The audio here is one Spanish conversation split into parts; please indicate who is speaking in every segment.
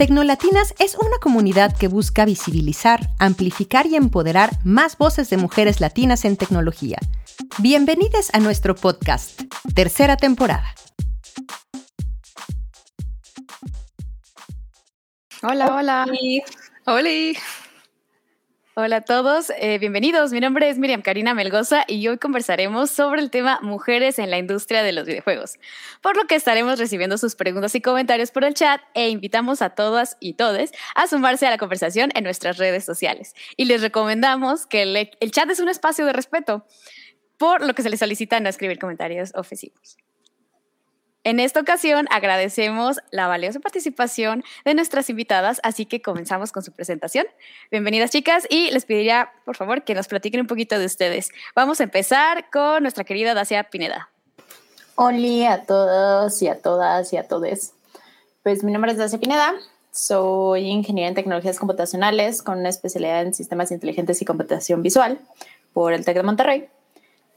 Speaker 1: Tecnolatinas es una comunidad que busca visibilizar, amplificar y empoderar más voces de mujeres latinas en tecnología. Bienvenidos a nuestro podcast, tercera temporada.
Speaker 2: Hola, hola.
Speaker 3: Hola.
Speaker 2: Hola a todos, eh, bienvenidos. Mi nombre es Miriam Karina Melgoza y hoy conversaremos sobre el tema mujeres en la industria de los videojuegos, por lo que estaremos recibiendo sus preguntas y comentarios por el chat e invitamos a todas y todes a sumarse a la conversación en nuestras redes sociales. Y les recomendamos que el, el chat es un espacio de respeto, por lo que se les solicita no escribir comentarios ofensivos. En esta ocasión agradecemos la valiosa participación de nuestras invitadas, así que comenzamos con su presentación. Bienvenidas chicas y les pediría por favor que nos platiquen un poquito de ustedes. Vamos a empezar con nuestra querida Dacia Pineda.
Speaker 4: Hola a todos y a todas y a todes. Pues mi nombre es Dacia Pineda, soy ingeniera en tecnologías computacionales con una especialidad en sistemas inteligentes y computación visual por el TEC de Monterrey.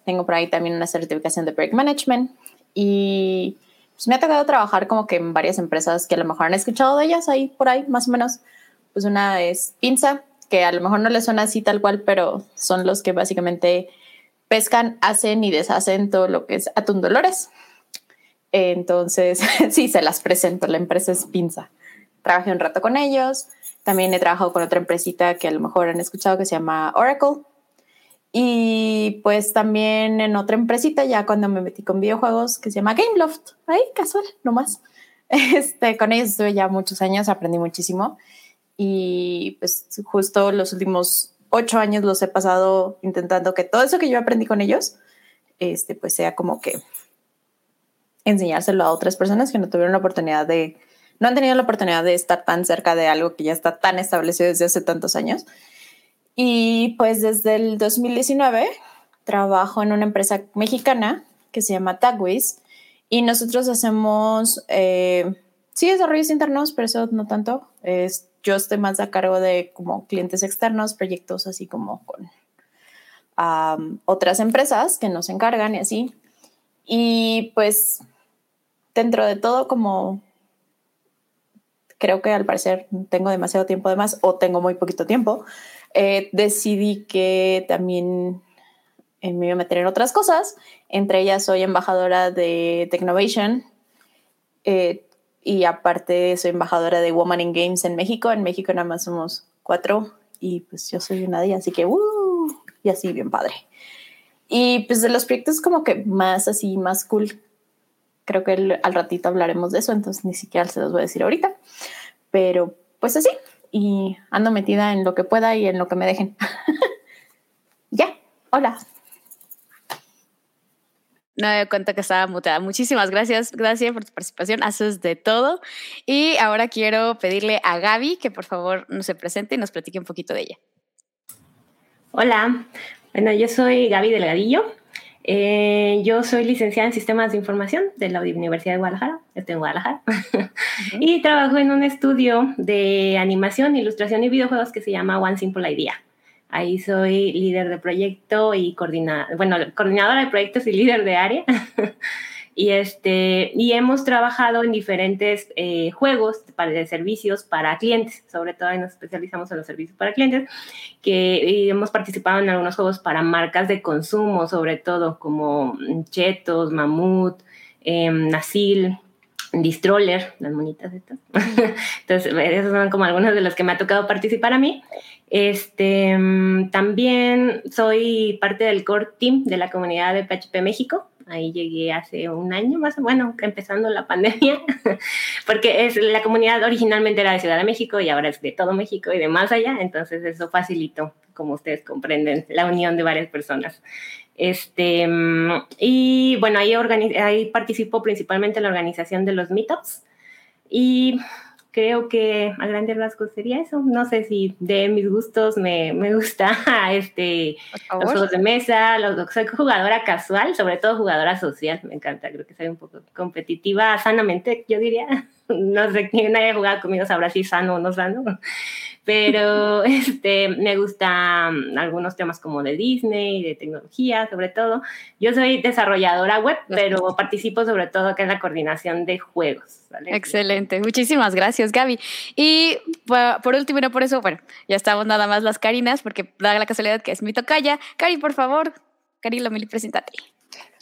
Speaker 4: Tengo por ahí también una certificación de Project Management y pues me ha tocado trabajar como que en varias empresas que a lo mejor han escuchado de ellas ahí por ahí, más o menos. Pues una es Pinza, que a lo mejor no le suena así tal cual, pero son los que básicamente pescan, hacen y deshacen todo lo que es atún dolores. Entonces, sí, se las presento. La empresa es Pinza. Trabajé un rato con ellos. También he trabajado con otra empresita que a lo mejor han escuchado que se llama Oracle. Y pues también en otra empresita, ya cuando me metí con videojuegos, que se llama Gameloft, ahí casual, nomás. Este, con ellos estuve ya muchos años, aprendí muchísimo. Y pues justo los últimos ocho años los he pasado intentando que todo eso que yo aprendí con ellos, este, pues sea como que enseñárselo a otras personas que no tuvieron la oportunidad de, no han tenido la oportunidad de estar tan cerca de algo que ya está tan establecido desde hace tantos años. Y pues desde el 2019 trabajo en una empresa mexicana que se llama Tagwiz y nosotros hacemos, eh, sí, desarrollos internos, pero eso no tanto. Es, yo estoy más a cargo de como clientes externos, proyectos así como con otras empresas que nos encargan y así. Y pues dentro de todo como creo que al parecer tengo demasiado tiempo de más o tengo muy poquito tiempo, eh, decidí que también eh, me iba a meter en otras cosas. Entre ellas soy embajadora de Technovation eh, y aparte soy embajadora de Woman in Games en México. En México nada más somos cuatro y pues yo soy una de ellas, así que uh, y así bien padre. Y pues de los proyectos como que más así, más cool. Creo que al ratito hablaremos de eso, entonces ni siquiera se los voy a decir ahorita. Pero pues así, y ando metida en lo que pueda y en lo que me dejen. ya, hola.
Speaker 2: No me cuenta que estaba muteada. Muchísimas gracias, gracias por tu participación. Haces de todo. Y ahora quiero pedirle a Gaby que por favor nos se presente y nos platique un poquito de ella.
Speaker 5: Hola, bueno, yo soy Gaby Delgadillo. Eh, yo soy licenciada en Sistemas de Información de la Universidad de Guadalajara, estoy en Guadalajara, y trabajo en un estudio de animación, ilustración y videojuegos que se llama One Simple Idea. Ahí soy líder de proyecto y coordinadora, bueno, coordinadora de proyectos y líder de área. Y, este, y hemos trabajado en diferentes eh, juegos para, de servicios para clientes, sobre todo nos especializamos en los servicios para clientes, que hemos participado en algunos juegos para marcas de consumo, sobre todo como Chetos, Mamut, eh, Nasil, Distroller, las monitas estas. Entonces, esos son como algunos de los que me ha tocado participar a mí. Este, mm, también soy parte del core team de la comunidad de PHP México. Ahí llegué hace un año más, bueno, empezando la pandemia, porque es, la comunidad originalmente era de Ciudad de México y ahora es de todo México y de más allá, entonces eso facilitó, como ustedes comprenden, la unión de varias personas. Este, y bueno, ahí, ahí participo principalmente en la organización de los meetups y creo que a grandes rasgos sería eso. No sé si de mis gustos me, me gusta este, los juegos de mesa, los, soy jugadora casual, sobre todo jugadora social, me encanta, creo que soy un poco competitiva sanamente, yo diría. no sé quién haya jugado conmigo sabrá si sano o no sano, pero este, me gustan algunos temas como de Disney, de tecnología sobre todo. Yo soy desarrolladora web, pero participo sobre todo acá en la coordinación de juegos.
Speaker 2: Excelente, muchísimas gracias Gaby. Y por último, y no por eso, bueno, ya estamos nada más las Carinas, porque da la casualidad que es mi tocaya. Cari, por favor, Cari Lomeli, preséntate.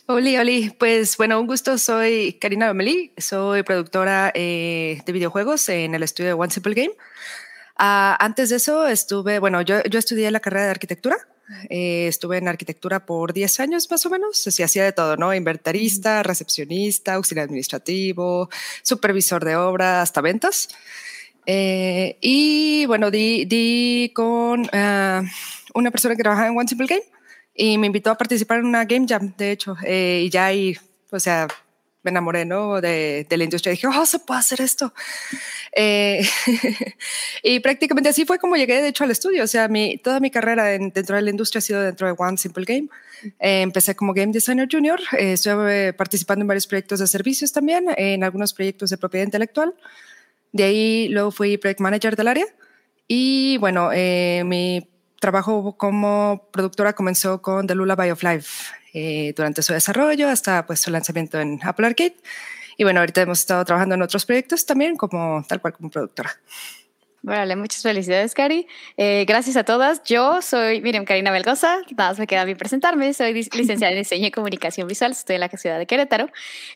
Speaker 3: Oli, Oli, pues bueno, un gusto, soy Karina Lomeli, soy productora eh, de videojuegos en el estudio de One Simple Game. Ah, antes de eso estuve, bueno, yo, yo estudié la carrera de arquitectura, eh, estuve en arquitectura por 10 años más o menos, se hacía de todo, ¿no? Inventarista, recepcionista, auxiliar administrativo, supervisor de obra, hasta ventas. Eh, y bueno, di, di con ah, una persona que trabajaba en One Simple Game y me invitó a participar en una Game Jam, de hecho, eh, y ya ahí, o sea, me enamoré ¿no? de, de la industria. Dije, oh, se puede hacer esto. Eh, y prácticamente así fue como llegué, de hecho, al estudio. O sea, mi, toda mi carrera dentro de la industria ha sido dentro de One Simple Game. Eh, empecé como Game Designer Junior. Eh, estuve participando en varios proyectos de servicios también, en algunos proyectos de propiedad intelectual. De ahí luego fui Project Manager del área. Y bueno, mi trabajo como productora comenzó con The Lullaby of Life eh, durante su desarrollo hasta pues, su lanzamiento en Apple Arcade. Y bueno, ahorita hemos estado trabajando en otros proyectos también, como tal cual como productora.
Speaker 2: Vale, muchas felicidades, Cari. Eh, gracias a todas. Yo soy Miriam Karina Belgoza. Nada más me queda bien presentarme. Soy licenciada en Diseño y Comunicación Visual. Estoy en la ciudad de Querétaro.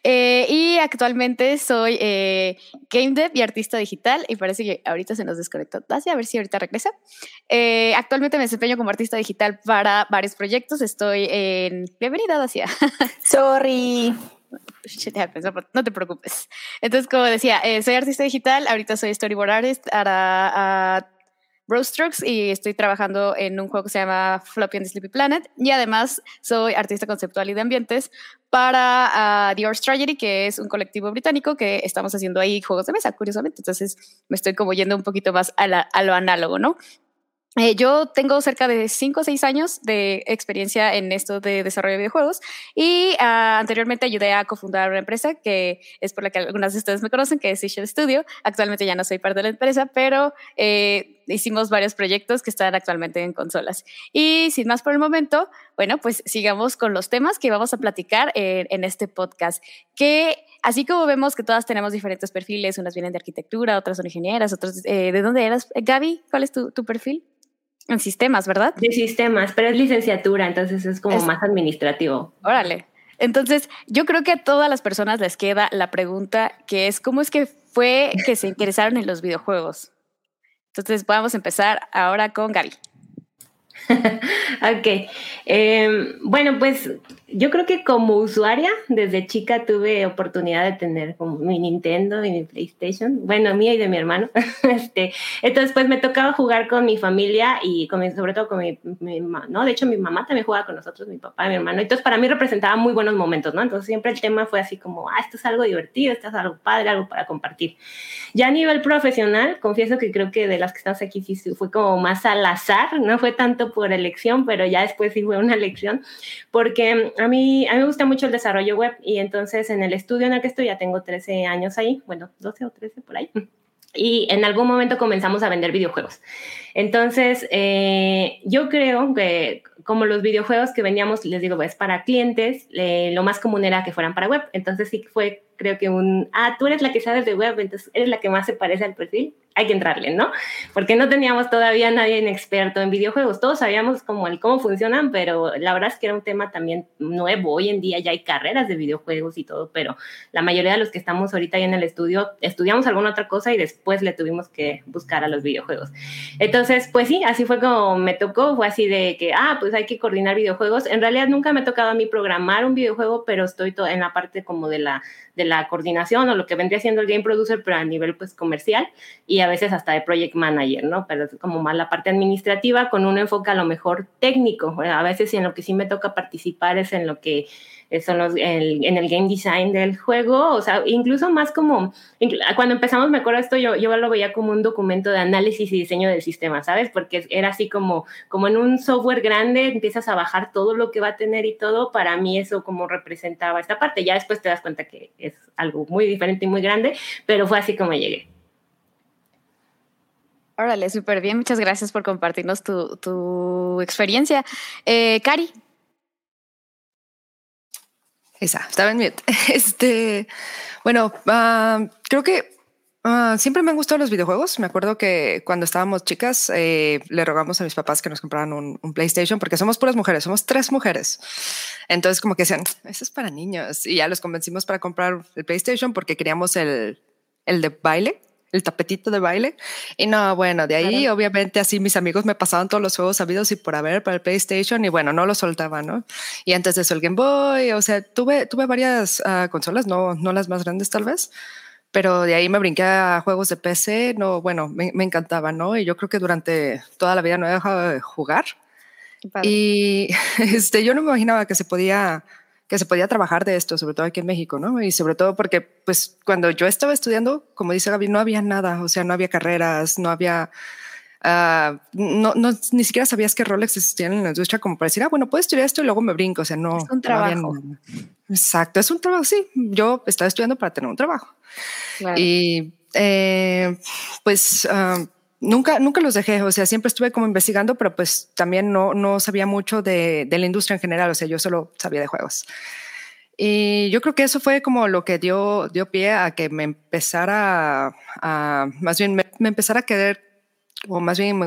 Speaker 2: Eh, y actualmente soy eh, Game Dev y artista digital. Y parece que ahorita se nos desconectó Dacia. A ver si ahorita regresa. actualmente me desempeño como artista digital para varios proyectos. Estoy en... Bienvenida, Dacia.
Speaker 4: Sorry.
Speaker 2: no te preocupes. Entonces, como decía, eh, soy artista digital, ahorita soy storyboard artist para uh, Strokes y estoy trabajando en un juego que se llama Floppy and the Sleepy Planet y además soy artista conceptual y de ambientes para uh, The Horse Tragedy, que es un colectivo británico que estamos haciendo ahí juegos de mesa, curiosamente. Entonces me estoy como yendo un poquito más a, a lo análogo, ¿no? Eh, yo tengo cerca de 5 o 6 años de experiencia en esto de desarrollo de videojuegos y uh, anteriormente ayudé a cofundar una empresa que es por la que algunas de ustedes me conocen, que es Seashell Studio. Actualmente ya no soy parte de la empresa, pero eh, hicimos varios proyectos que están actualmente en consolas. Y sin más por el momento, bueno, pues sigamos con los temas que vamos a platicar en, en este podcast, que así como vemos que todas tenemos diferentes perfiles, unas vienen de arquitectura, otras son ingenieras, otras... Eh, ¿De dónde eras? Gaby, ¿cuál es tu, tu perfil? En sistemas, ¿verdad?
Speaker 5: De sistemas, pero es licenciatura, entonces es como más administrativo.
Speaker 2: Órale. Entonces, yo creo que a todas las personas les queda la pregunta que es, ¿cómo es que fue que se interesaron en los videojuegos? Entonces, vamos a empezar ahora con Gaby.
Speaker 5: ok. Em, bueno, pues yo creo que como usuaria, desde chica tuve oportunidad de tener como mi Nintendo y mi PlayStation, bueno, mía y de mi hermano. este, entonces, pues me tocaba jugar con mi familia y con sobre todo con mi, mamá, ¿no? De hecho, mi mamá también jugaba con nosotros, mi papá mi hermano. Entonces, para mí representaba muy buenos momentos, ¿no? Entonces, siempre el tema fue así como, ah, esto es algo divertido, esto es algo padre, algo para compartir. Ya a nivel profesional, confieso que creo que de las que estamos aquí sí fue como más al azar, no fue tanto por elección, pero ya después sí fue una elección, porque a mí, me gusta mucho el desarrollo web y entonces en el estudio en el que estoy ya tengo 13 años ahí, bueno, 12 o 13 por ahí. Y en algún momento comenzamos a vender videojuegos. Entonces, eh, yo creo que como los videojuegos que vendíamos, les digo, es para clientes, eh, lo más común era que fueran para web. Entonces sí fue, creo que un, ah, tú eres la que sabes de web, entonces eres la que más se parece al perfil hay que entrarle, ¿no? Porque no teníamos todavía nadie experto en videojuegos. Todos sabíamos cómo, el, cómo funcionan, pero la verdad es que era un tema también nuevo. Hoy en día ya hay carreras de videojuegos y todo, pero la mayoría de los que estamos ahorita ahí en el estudio estudiamos alguna otra cosa y después le tuvimos que buscar a los videojuegos. Entonces, pues sí, así fue como me tocó. Fue así de que, ah, pues hay que coordinar videojuegos. En realidad nunca me ha tocado a mí programar un videojuego, pero estoy en la parte como de la de la coordinación o lo que vendría siendo el game producer, pero a nivel pues comercial y a veces hasta de project manager, ¿no? Pero es como más la parte administrativa con un enfoque a lo mejor técnico. A veces en lo que sí me toca participar es en lo que son los, en el game design del juego, o sea, incluso más como, cuando empezamos, me acuerdo esto, yo, yo lo veía como un documento de análisis y diseño del sistema, ¿sabes? Porque era así como, como en un software grande, empiezas a bajar todo lo que va a tener y todo, para mí eso como representaba esta parte, ya después te das cuenta que es algo muy diferente y muy grande, pero fue así como llegué.
Speaker 2: Órale, súper bien. Muchas gracias por compartirnos tu, tu experiencia. Eh, Cari.
Speaker 3: Esa, estaba en. Este, bueno, uh, creo que uh, siempre me han gustado los videojuegos. Me acuerdo que cuando estábamos chicas eh, le rogamos a mis papás que nos compraran un, un, PlayStation porque somos puras mujeres, somos tres mujeres. Entonces como que decían, eso es para niños. Y ya los convencimos para comprar el PlayStation porque queríamos el, el de baile el tapetito de baile. Y no, bueno, de ahí obviamente así mis amigos me pasaban todos los juegos sabidos y por haber para el PlayStation y bueno, no lo soltaba, ¿no? Y antes de eso el Game Boy, o sea, tuve, tuve varias uh, consolas, no, no las más grandes tal vez, pero de ahí me brinqué a juegos de PC, no, bueno, me, me encantaba, ¿no? Y yo creo que durante toda la vida no he dejado de jugar. Y este, yo no me imaginaba que se podía que se podía trabajar de esto, sobre todo aquí en México, ¿no? Y sobre todo porque, pues, cuando yo estaba estudiando, como dice Gaby, no había nada, o sea, no había carreras, no había, uh, no, no, ni siquiera sabías qué roles existían en la industria como para decir, ah, bueno, puedo estudiar esto y luego me brinco, o sea, no.
Speaker 2: Es un trabajo.
Speaker 3: Exacto, es un trabajo, sí. Yo estaba estudiando para tener un trabajo. Claro. Y eh, pues uh, nunca, nunca los dejé, o sea, siempre estuve como investigando, pero pues también no, no sabía mucho de, de, la industria en general, o sea, yo solo sabía de juegos. Y yo creo que eso fue como lo que dio, dio pie a que me empezara a, más bien me, me empezara a querer o más bien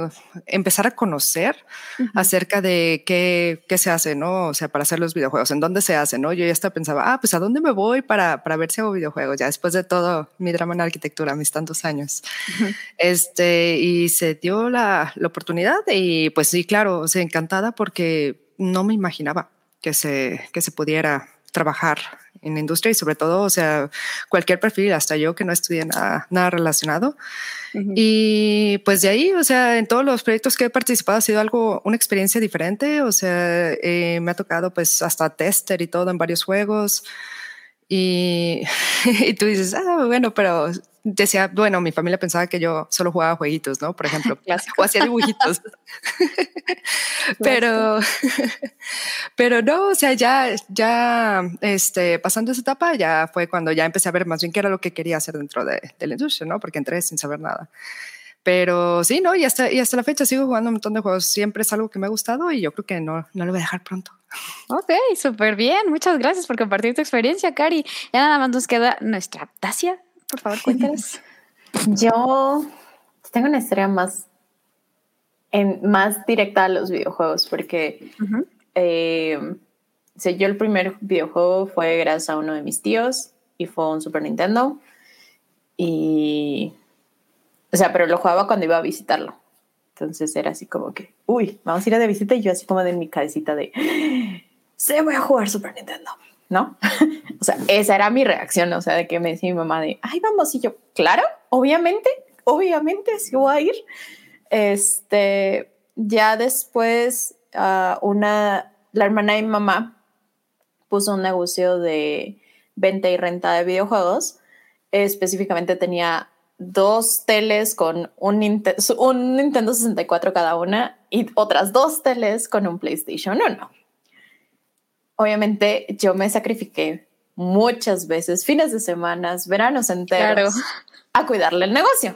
Speaker 3: empezar a conocer uh -huh. acerca de qué, qué, se hace, ¿no? O sea, para hacer los videojuegos, en dónde se hace, ¿no? Yo ya hasta pensaba, ah, pues a dónde me voy para, para ver si hago videojuegos, ya después de todo mi drama en arquitectura, mis tantos años. Uh -huh. Este, y se dio la, la, oportunidad y pues sí, claro, o sea, encantada porque no me imaginaba que se, que se pudiera trabajar en la industria y sobre todo, o sea, cualquier perfil, hasta yo que no estudié nada, nada relacionado. Uh -huh. Y pues de ahí, o sea, en todos los proyectos que he participado ha sido algo, una experiencia diferente, o sea, eh, me ha tocado pues hasta tester y todo en varios juegos. Y, y tú dices, ah, bueno, pero decía, bueno, mi familia pensaba que yo solo jugaba jueguitos, ¿no? Por ejemplo, o hacía dibujitos. pero, pero no, o sea, ya, ya, este, pasando esa etapa, ya fue cuando ya empecé a ver más bien qué era lo que quería hacer dentro de, de la industria, ¿no? Porque entré sin saber nada. Pero sí, ¿no? Y hasta, y hasta la fecha sigo jugando un montón de juegos. Siempre es algo que me ha gustado y yo creo que no, no lo voy a dejar pronto.
Speaker 2: Ok, súper bien. Muchas gracias por compartir tu experiencia, Cari. Ya nada más nos queda nuestra Tasia. Por favor, cuéntanos.
Speaker 4: Yo tengo una historia más, en, más directa a los videojuegos, porque uh -huh. eh, o sea, yo el primer videojuego fue gracias a uno de mis tíos y fue un Super Nintendo. Y, o sea, pero lo jugaba cuando iba a visitarlo. Entonces era así como que, uy, vamos a ir a de visita y yo así como de mi cabecita de, se voy a jugar Super Nintendo. ¿No? o sea, esa era mi reacción, o sea, de que me decía mi mamá de, ay, vamos, y yo, claro, obviamente, obviamente, sí voy a ir. Este, ya después, uh, una, la hermana de mi mamá puso un negocio de venta y renta de videojuegos, específicamente tenía dos teles con un, un Nintendo 64 cada una y otras dos teles con un PlayStation 1 obviamente yo me sacrifiqué muchas veces, fines de semanas, veranos enteros, claro. a cuidarle el negocio.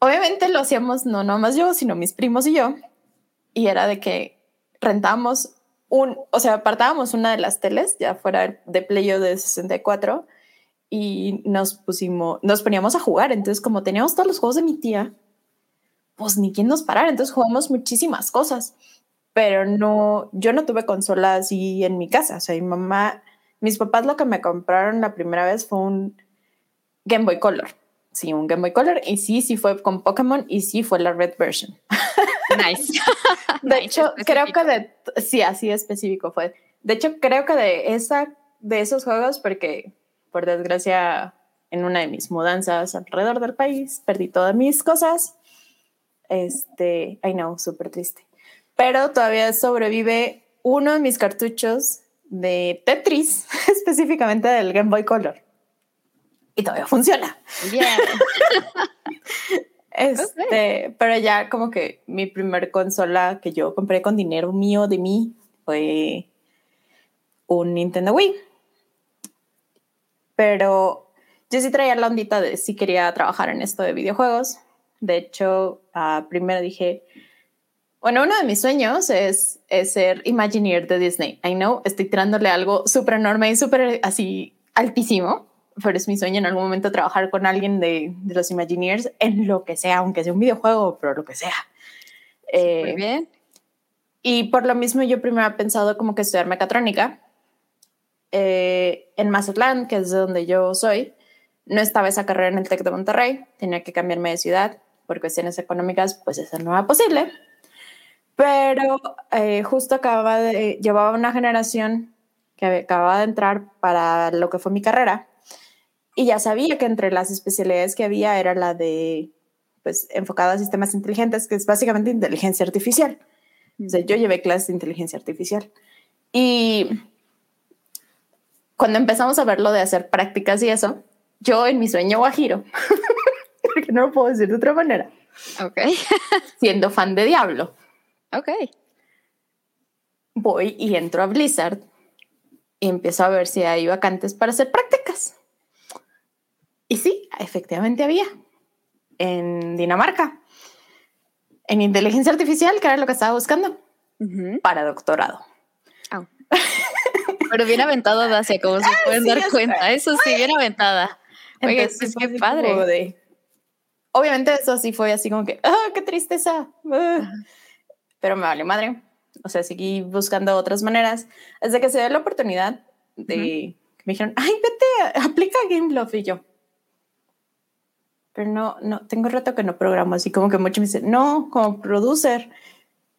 Speaker 4: Obviamente lo hacíamos no nomás yo, sino mis primos y yo, y era de que rentamos un, o sea, apartábamos una de las teles, ya fuera de Playo de 64, y nos pusimos, nos poníamos a jugar. Entonces, como teníamos todos los juegos de mi tía, pues ni quien nos parara. Entonces jugamos muchísimas cosas pero no, yo no tuve consola así en mi casa. O sea, mi mamá, mis papás lo que me compraron la primera vez fue un Game Boy Color. Sí, un Game Boy Color. Y sí, sí fue con Pokémon y sí fue la red version.
Speaker 2: Nice.
Speaker 4: de nice, hecho, creo que de, sí, así específico fue. De hecho, creo que de esa, de esos juegos, porque por desgracia en una de mis mudanzas alrededor del país perdí todas mis cosas. Este, I know, súper triste pero todavía sobrevive uno de mis cartuchos de Tetris, específicamente del Game Boy Color. Y todavía funciona. este, Pero ya como que mi primer consola que yo compré con dinero mío de mí fue un Nintendo Wii. Pero yo sí traía la ondita de si quería trabajar en esto de videojuegos. De hecho, uh, primero dije, bueno, uno de mis sueños es, ser Imagineer de Disney. I know, estoy tirándole algo súper enorme y súper así altísimo, pero es mi sueño en algún momento trabajar con alguien de, los Imagineers en lo que sea, aunque sea un videojuego, pero lo que sea.
Speaker 2: Muy eh, bien.
Speaker 4: Y por lo mismo yo primero he pensado como que estudiar mecatrónica. Eh, en Mazatlán, que es de donde yo soy, no estaba esa carrera en el TEC de Monterrey, tenía que cambiarme de ciudad por cuestiones económicas, pues eso no era posible. Pero eh, justo acababa de, llevaba una generación que acababa de entrar para lo que fue mi carrera y ya sabía que entre las especialidades que había era la de, pues, enfocada a sistemas inteligentes, que es básicamente inteligencia artificial. O sea, yo llevé clases de inteligencia artificial. Y cuando empezamos a ver lo de hacer prácticas y eso, yo en mi sueño guajiro, porque no lo puedo decir de otra manera,
Speaker 2: okay.
Speaker 4: siendo fan de Diablo,
Speaker 2: Ok.
Speaker 4: Voy y entro a Blizzard y empiezo a ver si hay vacantes para hacer prácticas. Y sí, efectivamente había. En Dinamarca. En inteligencia artificial, que era lo que estaba buscando. Para doctorado.
Speaker 2: Oh. Pero bien aventado, Dacia, como se ah, pueden dar cuenta. Eso sí, bien aventada. Oye, pues qué padre.
Speaker 4: Obviamente eso sí fue así como que, ¡ah, qué tristeza! Pero me vale madre. O sea, seguí buscando otras maneras. Desde que se dio la oportunidad de me dijeron, ay, vete, aplica Game y yo. Pero no, no, tengo rato que no programo, así como que mucho me dicen, no, como producer.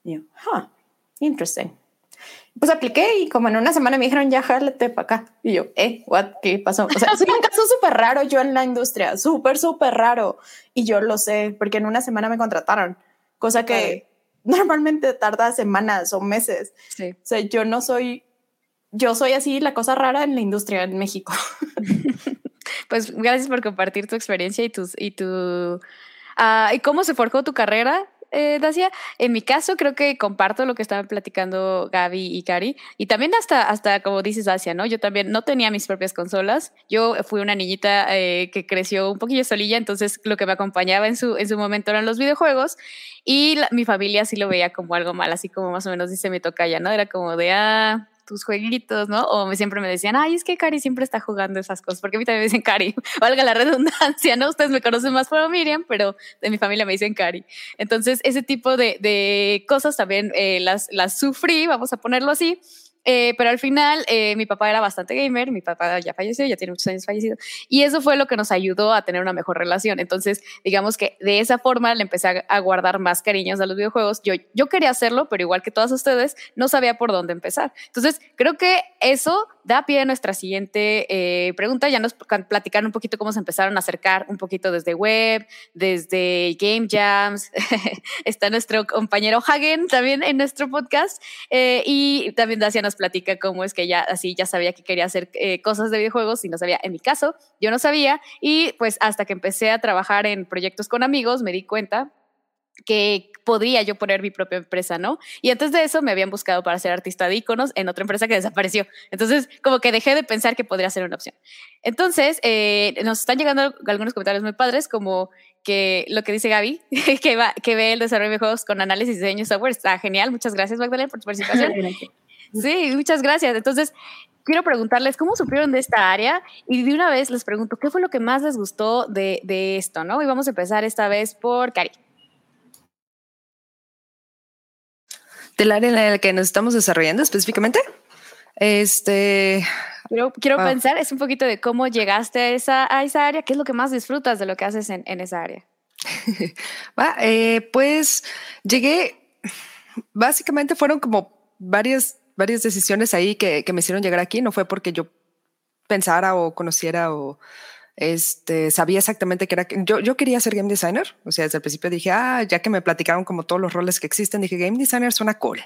Speaker 4: Y yo, ah, interesting. Pues apliqué y como en una semana me dijeron, ya jálate para acá. Y yo, eh, what, ¿qué pasó? O sea, soy un caso súper raro yo en la industria, súper, súper raro. Y yo lo sé, porque en una semana me contrataron, cosa que normalmente tarda semanas o meses.
Speaker 2: Sí.
Speaker 4: O sea, yo no soy, yo soy así la cosa rara en la industria en México.
Speaker 2: pues gracias por compartir tu experiencia y tus y tu uh, y cómo se forjó tu carrera eh, Dacia. En mi caso, creo que comparto lo que estaban platicando Gaby y Cari. Y también hasta, hasta como dices, Dacia, ¿no? Yo también no tenía mis propias consolas. Yo fui una niñita eh, que creció un poquillo solilla, entonces lo que me acompañaba en su, en su momento eran los videojuegos. Y mi familia sí lo veía como algo mal, así como más o menos dice mi tocaya, ¿no? Era como de, ah, tus jueguitos, ¿no? O siempre me decían, ay, es que Cari siempre está jugando esas cosas, porque a mí también me dicen Cari, valga la redundancia, ¿no? Ustedes me conocen más por Miriam, pero de mi familia me dicen Cari. Entonces, ese tipo de, de cosas también eh, las, las sufrí, vamos a ponerlo así. Eh, pero al final eh, mi papá era bastante gamer, mi papá ya falleció, ya tiene muchos años fallecido, y eso fue lo que nos ayudó a tener una mejor relación. Entonces, digamos que de esa forma le empecé a, guardar más cariños a los videojuegos. Yo, yo quería hacerlo, pero igual que todas ustedes, no sabía por dónde empezar. Entonces, creo que eso da pie a nuestra siguiente eh, pregunta. Ya nos platicaron un poquito cómo se empezaron a acercar un poquito desde web, desde Game Jams. Está nuestro compañero Hagen también en nuestro podcast. y también Dacia nos platica cómo es que ya así ya sabía que quería hacer eh, cosas de videojuegos y no sabía. En mi caso, yo no sabía y pues hasta que empecé a trabajar en proyectos con amigos me di cuenta que podría yo poner mi propia empresa, ¿no? Y antes de eso me habían buscado para ser artista de iconos en otra empresa que desapareció. Entonces, como que dejé de pensar que podría ser una opción. Entonces, eh, nos están llegando algunos comentarios muy padres, como que lo que dice Gaby, que, va, que ve el desarrollo de juegos con análisis de diseño software, está genial. Muchas gracias, Magdalena, por tu participación. Sí, muchas gracias. Entonces, quiero preguntarles cómo supieron de esta área y de una vez les pregunto, ¿qué fue lo que más les gustó de, de esto? ¿no? Y vamos a empezar esta vez por Cari.
Speaker 3: Del área en la que nos estamos desarrollando específicamente. Este.
Speaker 2: Quiero, quiero pensar, es un poquito de cómo llegaste a esa, a esa área, qué es lo que más disfrutas de lo que haces en, en esa área.
Speaker 3: Va, eh, pues llegué, básicamente fueron como varias, varias decisiones ahí que, que me hicieron llegar aquí. No fue porque yo pensara o conociera o este, sabía exactamente que era. Yo, yo quería ser game designer. O sea, desde el principio dije, ah, ya que me platicaron como todos los roles que existen, dije, game designer suena cool.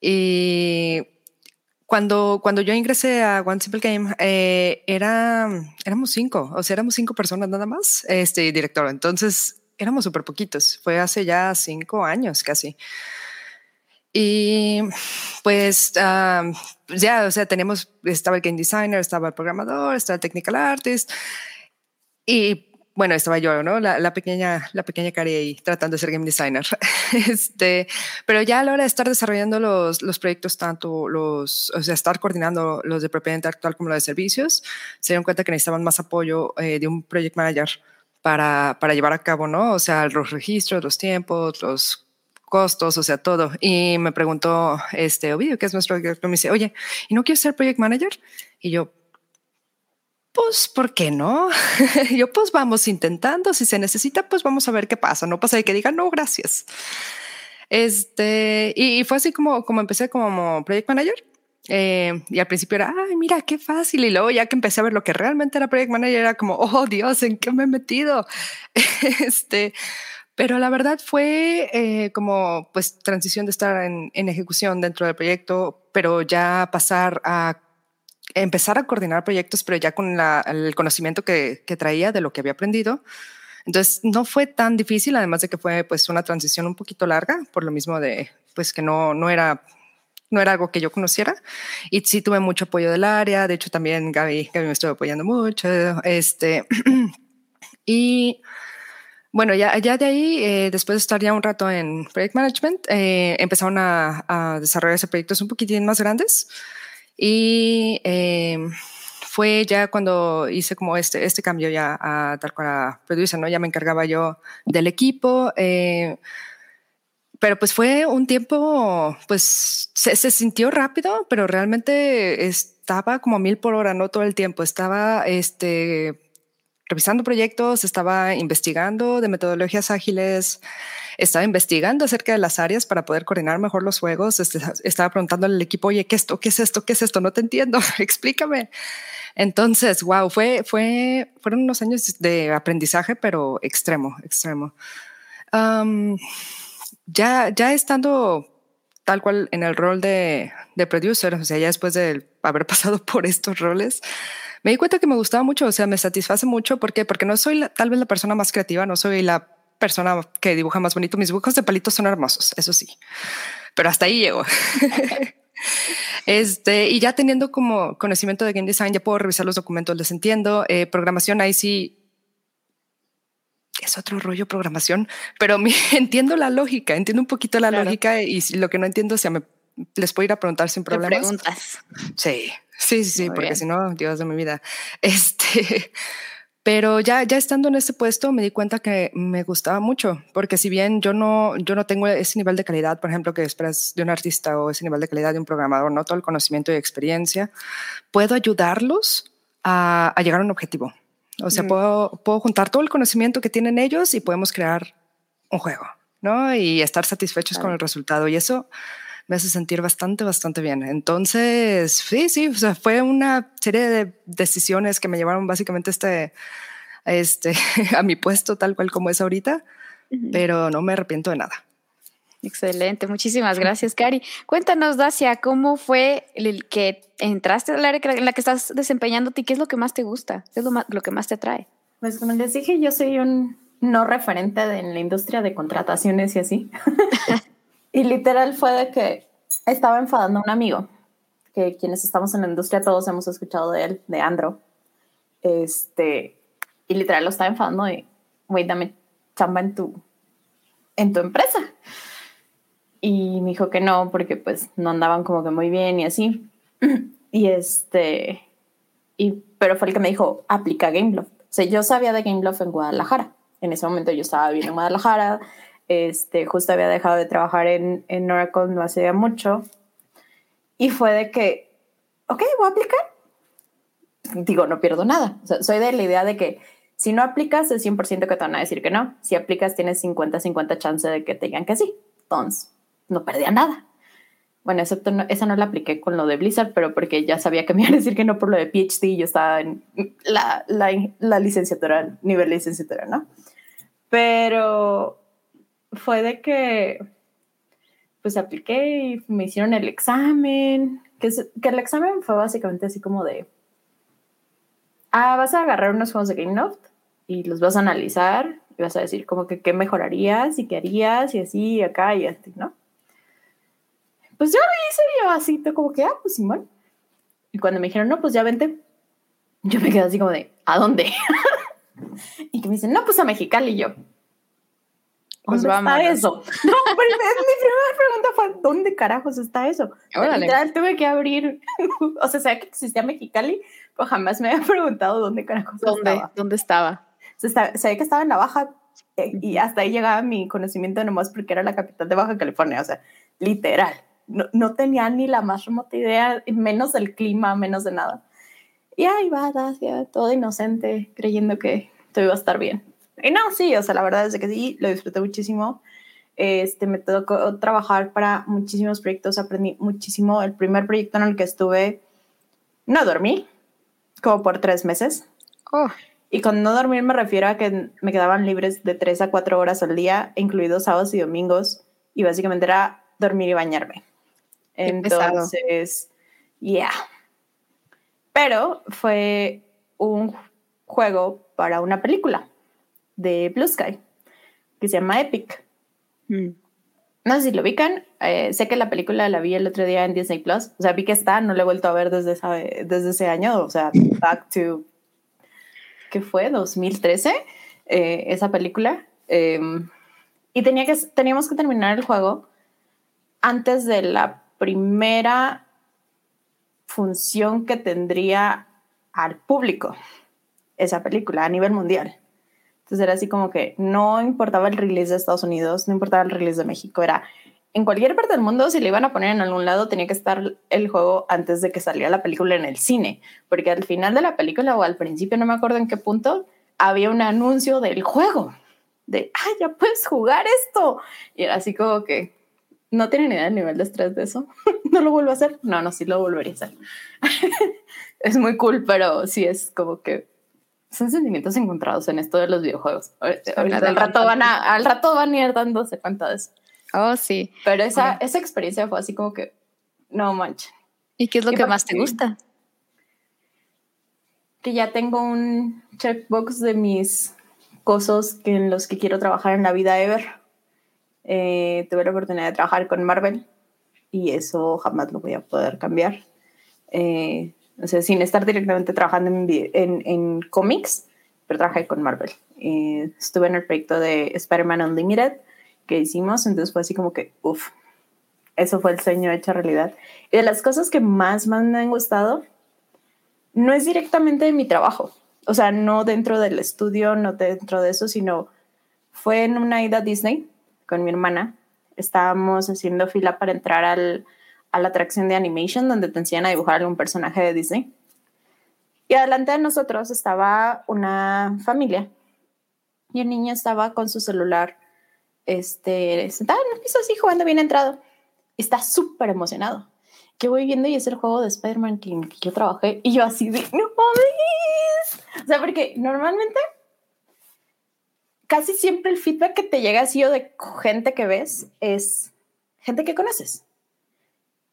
Speaker 3: Y cuando, cuando yo ingresé a One Simple Game, eh, era, éramos cinco, o sea, éramos cinco personas nada más, este director. Entonces, éramos súper poquitos. Fue hace ya cinco años casi. Y pues ya, o sea, teníamos, estaba el game designer, estaba el programador, estaba el technical artist. Y bueno, estaba yo, ¿no? La, pequeña, la pequeña Cari ahí tratando de ser game designer. este, pero ya a la hora de estar desarrollando los, los proyectos, tanto los, o sea, estar coordinando los de propiedad intelectual como los de servicios, se dieron cuenta que necesitaban más apoyo eh, de un project manager para, para llevar a cabo, ¿no? O sea, los registros, los tiempos, los costos, o sea, todo. Y me preguntó este Ovidio, que es nuestro director, me dice, oye, ¿y no quieres ser project manager? Y yo, pues, ¿por qué no? yo, pues vamos intentando, si se necesita, pues vamos a ver qué pasa, no pasa de que diga, no, gracias. Este, y, fue así como, como empecé como project manager. Eh, y al principio era, ay, mira, qué fácil. Y luego ya que empecé a ver lo que realmente era project manager, era como, oh Dios, ¿en qué me he metido? este, pero la verdad fue eh, como pues transición de estar en, en, ejecución dentro del proyecto, pero ya pasar a empezar a coordinar proyectos, pero ya con el conocimiento que, traía de lo que había aprendido. Entonces no fue tan difícil, además de que fue pues una transición un poquito larga, por lo mismo de pues que no, no era no era algo que yo conociera y sí tuve mucho apoyo del área, de hecho también Gaby, Gaby me estuvo apoyando mucho, este, y bueno, ya, ya de ahí, eh, después de estar ya un rato en Project Management, eh, empezaron a, a desarrollarse proyectos un poquitín más grandes. Y eh, fue ya cuando hice como este, este cambio ya a tal cual a producer, ¿no? Ya me encargaba yo del equipo. Eh, pero pues fue un tiempo, pues se, se, sintió rápido, pero realmente estaba como mil por hora, no todo el tiempo. Estaba este, revisando proyectos, estaba investigando de metodologías ágiles, estaba investigando acerca de las áreas para poder coordinar mejor los juegos. Este, estaba preguntando al equipo, oye, ¿qué, esto? ¿qué es esto? ¿Qué es esto? No te entiendo, explícame. Entonces, wow, fue, fue, fueron unos años de aprendizaje, pero extremo, extremo. ya, ya estando tal cual en el rol de, de producer, o sea, ya después de haber pasado por estos roles, me di cuenta que me gustaba mucho, o sea, me satisface mucho. ¿Por qué? Porque no soy tal vez la persona más creativa, no soy la persona que dibuja más bonito. Mis dibujos de palitos son hermosos, eso sí, pero hasta ahí llego. este, y ya teniendo como conocimiento de game design, ya puedo revisar los documentos, les entiendo. Eh, programación, ahí sí es otro rollo programación, pero me, entiendo la lógica, entiendo un poquito la lógica y lo que no entiendo, o sea, me, les puedo ir a preguntar sin problemas.
Speaker 2: preguntas.
Speaker 3: Sí, sí, sí, porque si no, Dios de mi vida. Este, pero ya, ya estando en ese puesto me di cuenta que me gustaba mucho, porque si bien yo no, yo no tengo ese nivel de calidad, por ejemplo, que esperas de un artista o ese nivel de calidad de un programador, no todo el conocimiento y experiencia, puedo ayudarlos a, a llegar a un objetivo. O sea, mm. puedo, puedo juntar todo el conocimiento que tienen ellos y podemos crear un juego, ¿no? Y estar satisfechos con el resultado. Y eso me hace sentir bastante, bastante bien. Entonces, sí, sí, o sea, fue una serie de decisiones que me llevaron básicamente este, este, a mi puesto tal cual como es ahorita, pero no me arrepiento de nada.
Speaker 2: Excelente, muchísimas gracias, Cari. Cuéntanos, Dacia, ¿cómo fue el que entraste al área en la que estás desempeñándote y qué es lo que más te gusta? ¿Qué es lo, lo que más te atrae?
Speaker 4: Pues como les dije, yo soy un no referente en la industria de contrataciones y así. Y literal fue de que estaba enfadando a un amigo, que quienes estamos en la industria todos hemos escuchado de él, de Andro. Este, y literal lo estaba enfadando y, güey, dame chamba en tu, en tu empresa. Y me dijo que no, porque pues no andaban como que muy bien y así. Y este, y, pero fue el que me dijo, aplica Gameloft. O sea, yo sabía de Gameloft en Guadalajara. En ese momento yo estaba viviendo en Guadalajara, este, justo había dejado de trabajar en, en Oracle no hacía mucho. Y fue de que, ok, voy a aplicar. Digo, no pierdo nada. soy de la idea de que si no aplicas, es 100% que te van a decir que no. Si aplicas, tienes 50-50 chance de que te digan que sí. Entonces, no perdía nada. Bueno, excepto esa no la apliqué con lo de Blizzard, pero porque ya sabía que me iban a decir que no por lo de PhD. Yo estaba en la, la, la licenciatura, nivel licenciatura, ¿no? Pero fue de que pues apliqué y me hicieron el examen, que, que el examen fue básicamente así como de, ah, vas a agarrar unos juegos de GameLoft y los vas a analizar y vas a decir como que qué mejorarías y qué harías y así y acá y así, ¿no? Pues yo lo hice yo así, como que, ah, pues Simón. Y cuando me dijeron, no, pues ya vente, yo me quedé así como de, ¿a dónde? y que me dicen, no, pues a Mexicali y yo.
Speaker 2: Pues
Speaker 4: ¿Dónde está eso? No, pero mi primera pregunta fue, ¿dónde carajos está eso? Literal, tuve que abrir, o sea, sabía que existía Mexicali, pero jamás me había preguntado dónde carajos
Speaker 2: ¿Dónde?
Speaker 4: estaba.
Speaker 2: ¿Dónde estaba?
Speaker 4: O sea, sabía que estaba en la Baja eh, y hasta ahí llegaba mi conocimiento nomás porque era la capital de Baja California, o sea, literal. No, no tenía ni la más remota idea, menos del clima, menos de nada. Y ahí va, todo inocente, creyendo que todo iba a estar bien. Y no, sí, o sea, la verdad es que sí, lo disfruté muchísimo. Este, me tocó trabajar para muchísimos proyectos, aprendí muchísimo. El primer proyecto en el que estuve, no dormí, como por tres meses.
Speaker 2: Oh,
Speaker 4: Y con no dormir me refiero a que me quedaban libres de 3 a 4 horas al día, incluidos sábados y domingos, y básicamente era dormir y bañarme. Entonces, yeah. Pero fue un juego para una película de Blue Sky que se llama Epic.
Speaker 2: mm.
Speaker 4: No sé si lo ubican. eh, sé que la película la vi el otro día en Disney Plus. O sea, vi que está, no la he vuelto a ver desde, esa- desde ese año. O sea, back to. ¿Qué fue? 2013. eh, esa película. Eh, y tenía que, teníamos que terminar el juego antes de la primera función que tendría al público esa película a nivel mundial. Entonces era así como que no importaba el release de Estados Unidos, no importaba el release de México, era en cualquier parte del mundo, si le iban a poner en algún lado, tenía que estar el juego antes de que saliera la película en el cine, porque al final de la película o al principio, no me acuerdo en qué punto, había un anuncio del juego, de, ah, ya puedes jugar esto. Y era así como que, no tienen idea del nivel de estrés de eso. ¿No lo vuelvo a hacer? No, no, sí lo volvería a hacer. es muy cool, pero sí es como que son sentimientos encontrados en esto de los videojuegos. Ahorita- al rato van a, al rato van a ir dándose cuenta de eso.
Speaker 2: Oh, sí.
Speaker 4: Pero esa, esa experiencia fue así como que, no manches.
Speaker 2: ¿Y qué es lo
Speaker 4: Y
Speaker 2: que más te gusta?
Speaker 4: Que ya tengo un checkbox de mis cosas que en los que quiero trabajar en la vida ever. Eh, tuve la oportunidad de trabajar con Marvel y eso jamás lo voy a poder cambiar. Eh, o sea, sin estar directamente trabajando en, en, en cómics, pero trabajé con Marvel. Estuve en el proyecto de Spider-Man Unlimited que hicimos, entonces fue así como que, uff, eso fue el sueño hecho realidad. Y de las cosas que más, más me han gustado, no es directamente de mi trabajo, o sea, no dentro del estudio, no dentro de eso, sino fue en una ida a Disney con mi hermana. Estábamos haciendo fila para entrar al, a la atracción de animation donde te enseñan a dibujar algún personaje de Disney. Y adelante de nosotros estaba una familia y el niño estaba con su celular este, sentado en el piso así jugando bien entrado. Está súper emocionado. Que voy viendo y es el juego de Spider-Man que, que yo trabajé y yo así de, no mames. O sea, porque normalmente casi siempre el feedback que te llega así o de gente que ves es gente que conoces.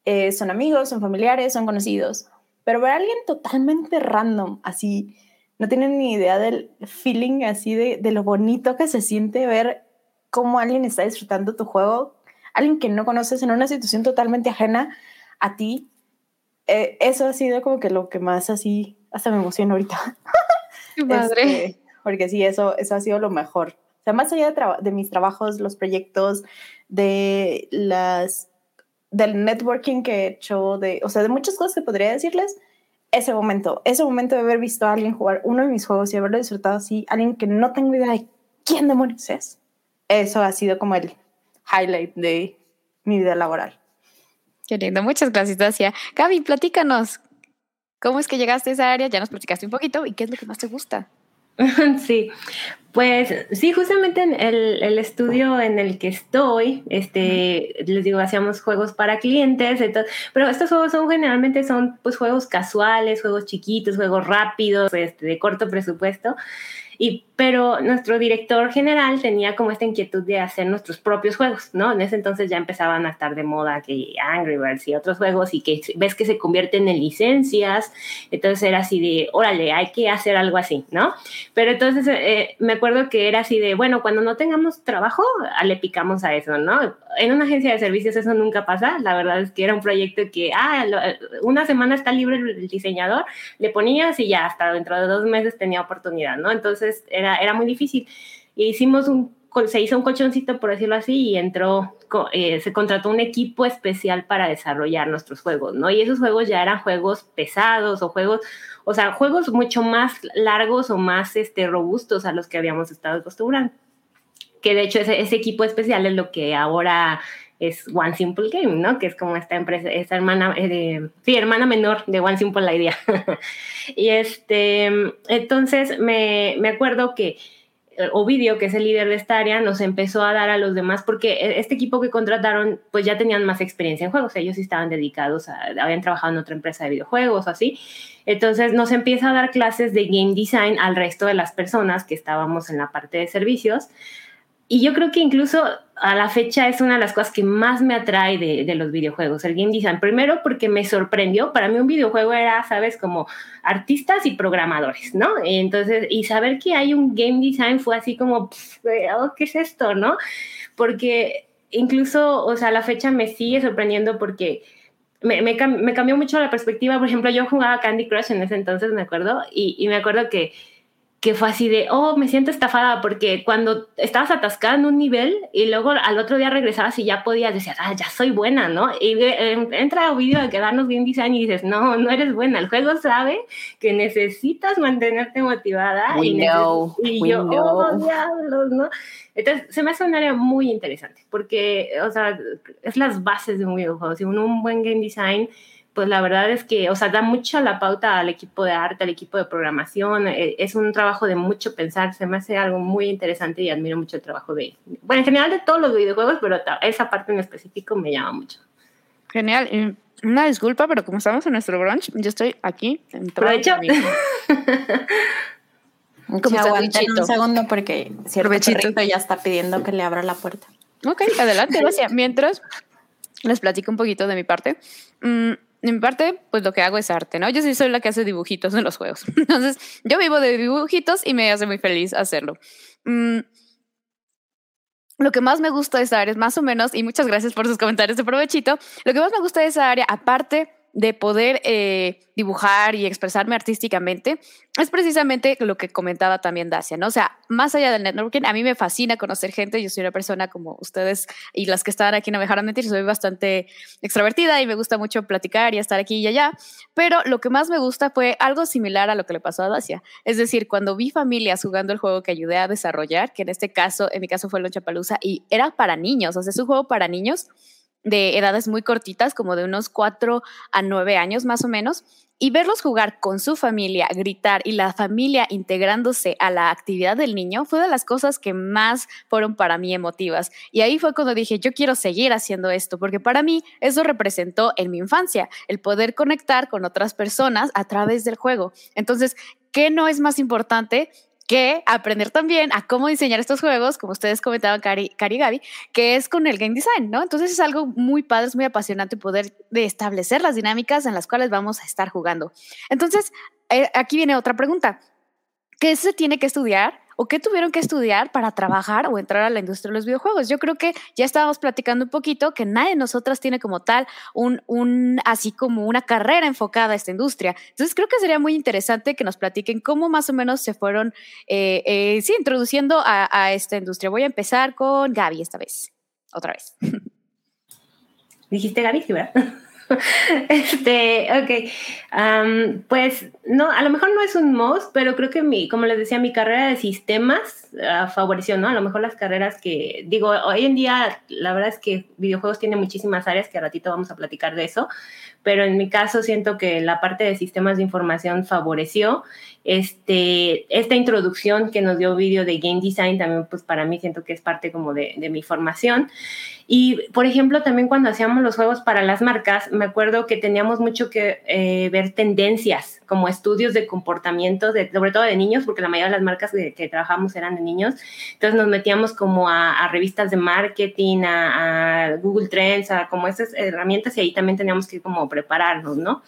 Speaker 4: Eh, son amigos, son familiares, son conocidos. Pero ver a alguien totalmente random, así, no tienen ni idea del feeling así de, de lo bonito que se siente ver cómo alguien está disfrutando tu juego, alguien que no conoces en una situación totalmente ajena a ti. Eh, eso ha sido como que lo que más así, hasta me emociona ahorita.
Speaker 2: Qué padre.
Speaker 4: Este, porque sí, eso, eso ha sido lo mejor. O sea, más allá de, de mis trabajos, los proyectos, de las del networking que he hecho, de, o sea, de muchas cosas que podría decirles, ese momento, ese momento de haber visto a alguien jugar uno de mis juegos y haberlo disfrutado así, alguien que no tengo idea de quién demonios es, eso ha sido como el highlight de mi vida laboral.
Speaker 2: Qué lindo. Muchas gracias, Dacia. Gaby, platícanos. ¿Cómo es que llegaste a esa área? Ya nos platicaste un poquito. ¿Y qué es lo que más te gusta?
Speaker 5: Sí, pues sí, justamente en el, el estudio en el que estoy, este, les digo, hacíamos juegos para clientes, entonces, pero estos juegos son generalmente son pues juegos casuales, juegos chiquitos, juegos rápidos, este, de corto presupuesto. Y, pero nuestro director general tenía como esta inquietud de hacer nuestros propios juegos, ¿no? En ese entonces ya empezaban a estar de moda que Angry Birds y otros juegos y que ves que se convierten en licencias, entonces era así de, órale, hay que hacer algo así, ¿no? Pero entonces eh, me acuerdo que era así de, bueno, cuando no tengamos trabajo, le picamos a eso, ¿no? En una agencia de servicios eso nunca pasa, la verdad es que era un proyecto que, ah, una semana está libre el diseñador, le ponías y ya hasta dentro de dos meses tenía oportunidad, ¿no? Entonces era, era muy difícil. Y hicimos un, se hizo un colchoncito, por decirlo así, y entró, eh, se contrató un equipo especial para desarrollar nuestros juegos, ¿no? Y esos juegos ya eran juegos pesados o juegos, o sea, juegos mucho más largos o más este, robustos a los que habíamos estado acostumbrando. Que de hecho ese, ese equipo especial es lo que ahora es One Simple Game, ¿no? Que es como esta empresa, esta hermana, eh, sí, hermana menor de One Simple Idea. y este, entonces me, me acuerdo que eh, Ovidio, que es el líder de esta área, nos empezó a dar a los demás, porque e, este equipo que contrataron, pues ya tenían más experiencia en juegos, ellos estaban dedicados a, habían trabajado en otra empresa de videojuegos o así. Entonces nos empieza a dar clases de game design al resto de las personas que estábamos en la parte de servicios. Y yo creo que incluso a la fecha es una de las cosas que más me atrae de, los videojuegos, el game design. Primero porque me sorprendió, para mí un videojuego era, sabes, como artistas y programadores, ¿no? Entonces, y saber que hay un game design fue así como, oh, ¿qué es esto, no? Porque incluso, o sea, a la fecha me sigue sorprendiendo porque... Me, me, cambió mucho la perspectiva. Por ejemplo, yo jugaba Candy Crush en ese entonces, me acuerdo, y, y me acuerdo que que fue así de, oh, me siento estafada porque cuando estabas atascada en un nivel y luego al otro día regresabas y ya podías decir, ah, ya soy buena, ¿no? Y eh, entra un video de quedarnos bien design y dices, no, no eres buena. El juego sabe que necesitas mantenerte motivada.
Speaker 4: We
Speaker 5: y,
Speaker 4: know,
Speaker 5: y yo, oh, diablos, ¿no? Entonces, se me hace un área muy interesante porque, o sea, es las bases de un videojuego. Si un, un buen game design pues la verdad es que, o sea, da mucha la pauta al equipo de arte, al equipo de programación, eh, es un trabajo de mucho pensar, se me hace algo muy interesante y admiro mucho el trabajo de, bueno, en general de todos los videojuegos, pero esa parte en específico me llama mucho.
Speaker 2: Genial. Una disculpa, pero como estamos en nuestro brunch, yo estoy aquí.
Speaker 5: Aprovecho.
Speaker 4: Como un segundo porque cierto perrito ya está pidiendo que le abra la puerta.
Speaker 2: Ok, adelante, gracias. Mientras les platico un poquito de mi parte. Mm, en parte, pues lo que hago es arte, ¿no? Yo sí soy la que hace dibujitos en los juegos. Entonces, yo vivo de dibujitos y me hace muy feliz hacerlo. Mm, lo que más me gusta de esa área es más o menos, y muchas gracias por sus comentarios de provechito, lo que más me gusta de esa área, aparte de poder eh, dibujar y expresarme artísticamente, es precisamente lo que comentaba también Dacia, ¿no? O sea, más allá del networking, a mí me fascina conocer gente, yo soy una persona como ustedes y las que están aquí no me dejaron mentir, soy bastante extrovertida y me gusta mucho platicar y estar aquí y allá, pero lo que más me gusta fue algo similar a lo que le pasó a Dacia, es decir, cuando vi familias jugando el juego que ayudé a desarrollar, que en este caso, en mi caso fue Lonchapalusa, y era para niños, o sea, es un juego para niños, de edades muy cortitas, como de unos 4 a 9 años más o menos, y verlos jugar con su familia, gritar y la familia integrándose a la actividad del niño fue de las cosas que más fueron para mí emotivas. Y ahí fue cuando dije, yo quiero seguir haciendo esto, porque para mí eso representó en mi infancia, el poder conectar con otras personas a través del juego. Entonces, ¿qué no es más importante que aprender también a cómo diseñar estos juegos, como ustedes comentaban, Cari, Cari y Gaby, que es con el game design, ¿no? Entonces es algo muy padre, es muy apasionante poder de establecer las dinámicas en las cuales vamos a estar jugando. Entonces, eh, aquí viene otra pregunta. ¿Qué se tiene que estudiar o qué tuvieron que estudiar para trabajar o entrar a la industria de los videojuegos. Yo creo que ya estábamos platicando un poquito que nadie de nosotras tiene como tal un, un así como una carrera enfocada a esta industria. Entonces creo que sería muy interesante que nos platiquen cómo más o menos se fueron, eh, eh, sí, introduciendo a, a esta industria. Voy a empezar con Gaby esta vez, otra vez.
Speaker 5: Dijiste Gaby, ¿verdad? este, ok. pues no, a lo mejor no es un must, pero creo que mi, como les decía, mi carrera de sistemas uh, favoreció, ¿no? A lo mejor las carreras que, digo, hoy en día la verdad es que videojuegos tiene muchísimas áreas que a ratito vamos a platicar de eso, pero en mi caso siento que la parte de sistemas de información favoreció este, esta introducción que nos dio vídeo de game design también, pues para mí siento que es parte como de, de mi formación. Y, por ejemplo, también cuando hacíamos los juegos para las marcas, me acuerdo que teníamos mucho que eh, ver tendencias, como estudios de comportamiento, de, sobre todo de niños, porque la mayoría de las marcas que, trabajamos eran de niños. Entonces nos metíamos como a, revistas de marketing, a, a, Google Trends, a como esas herramientas y ahí también teníamos que como prepararnos, ¿no?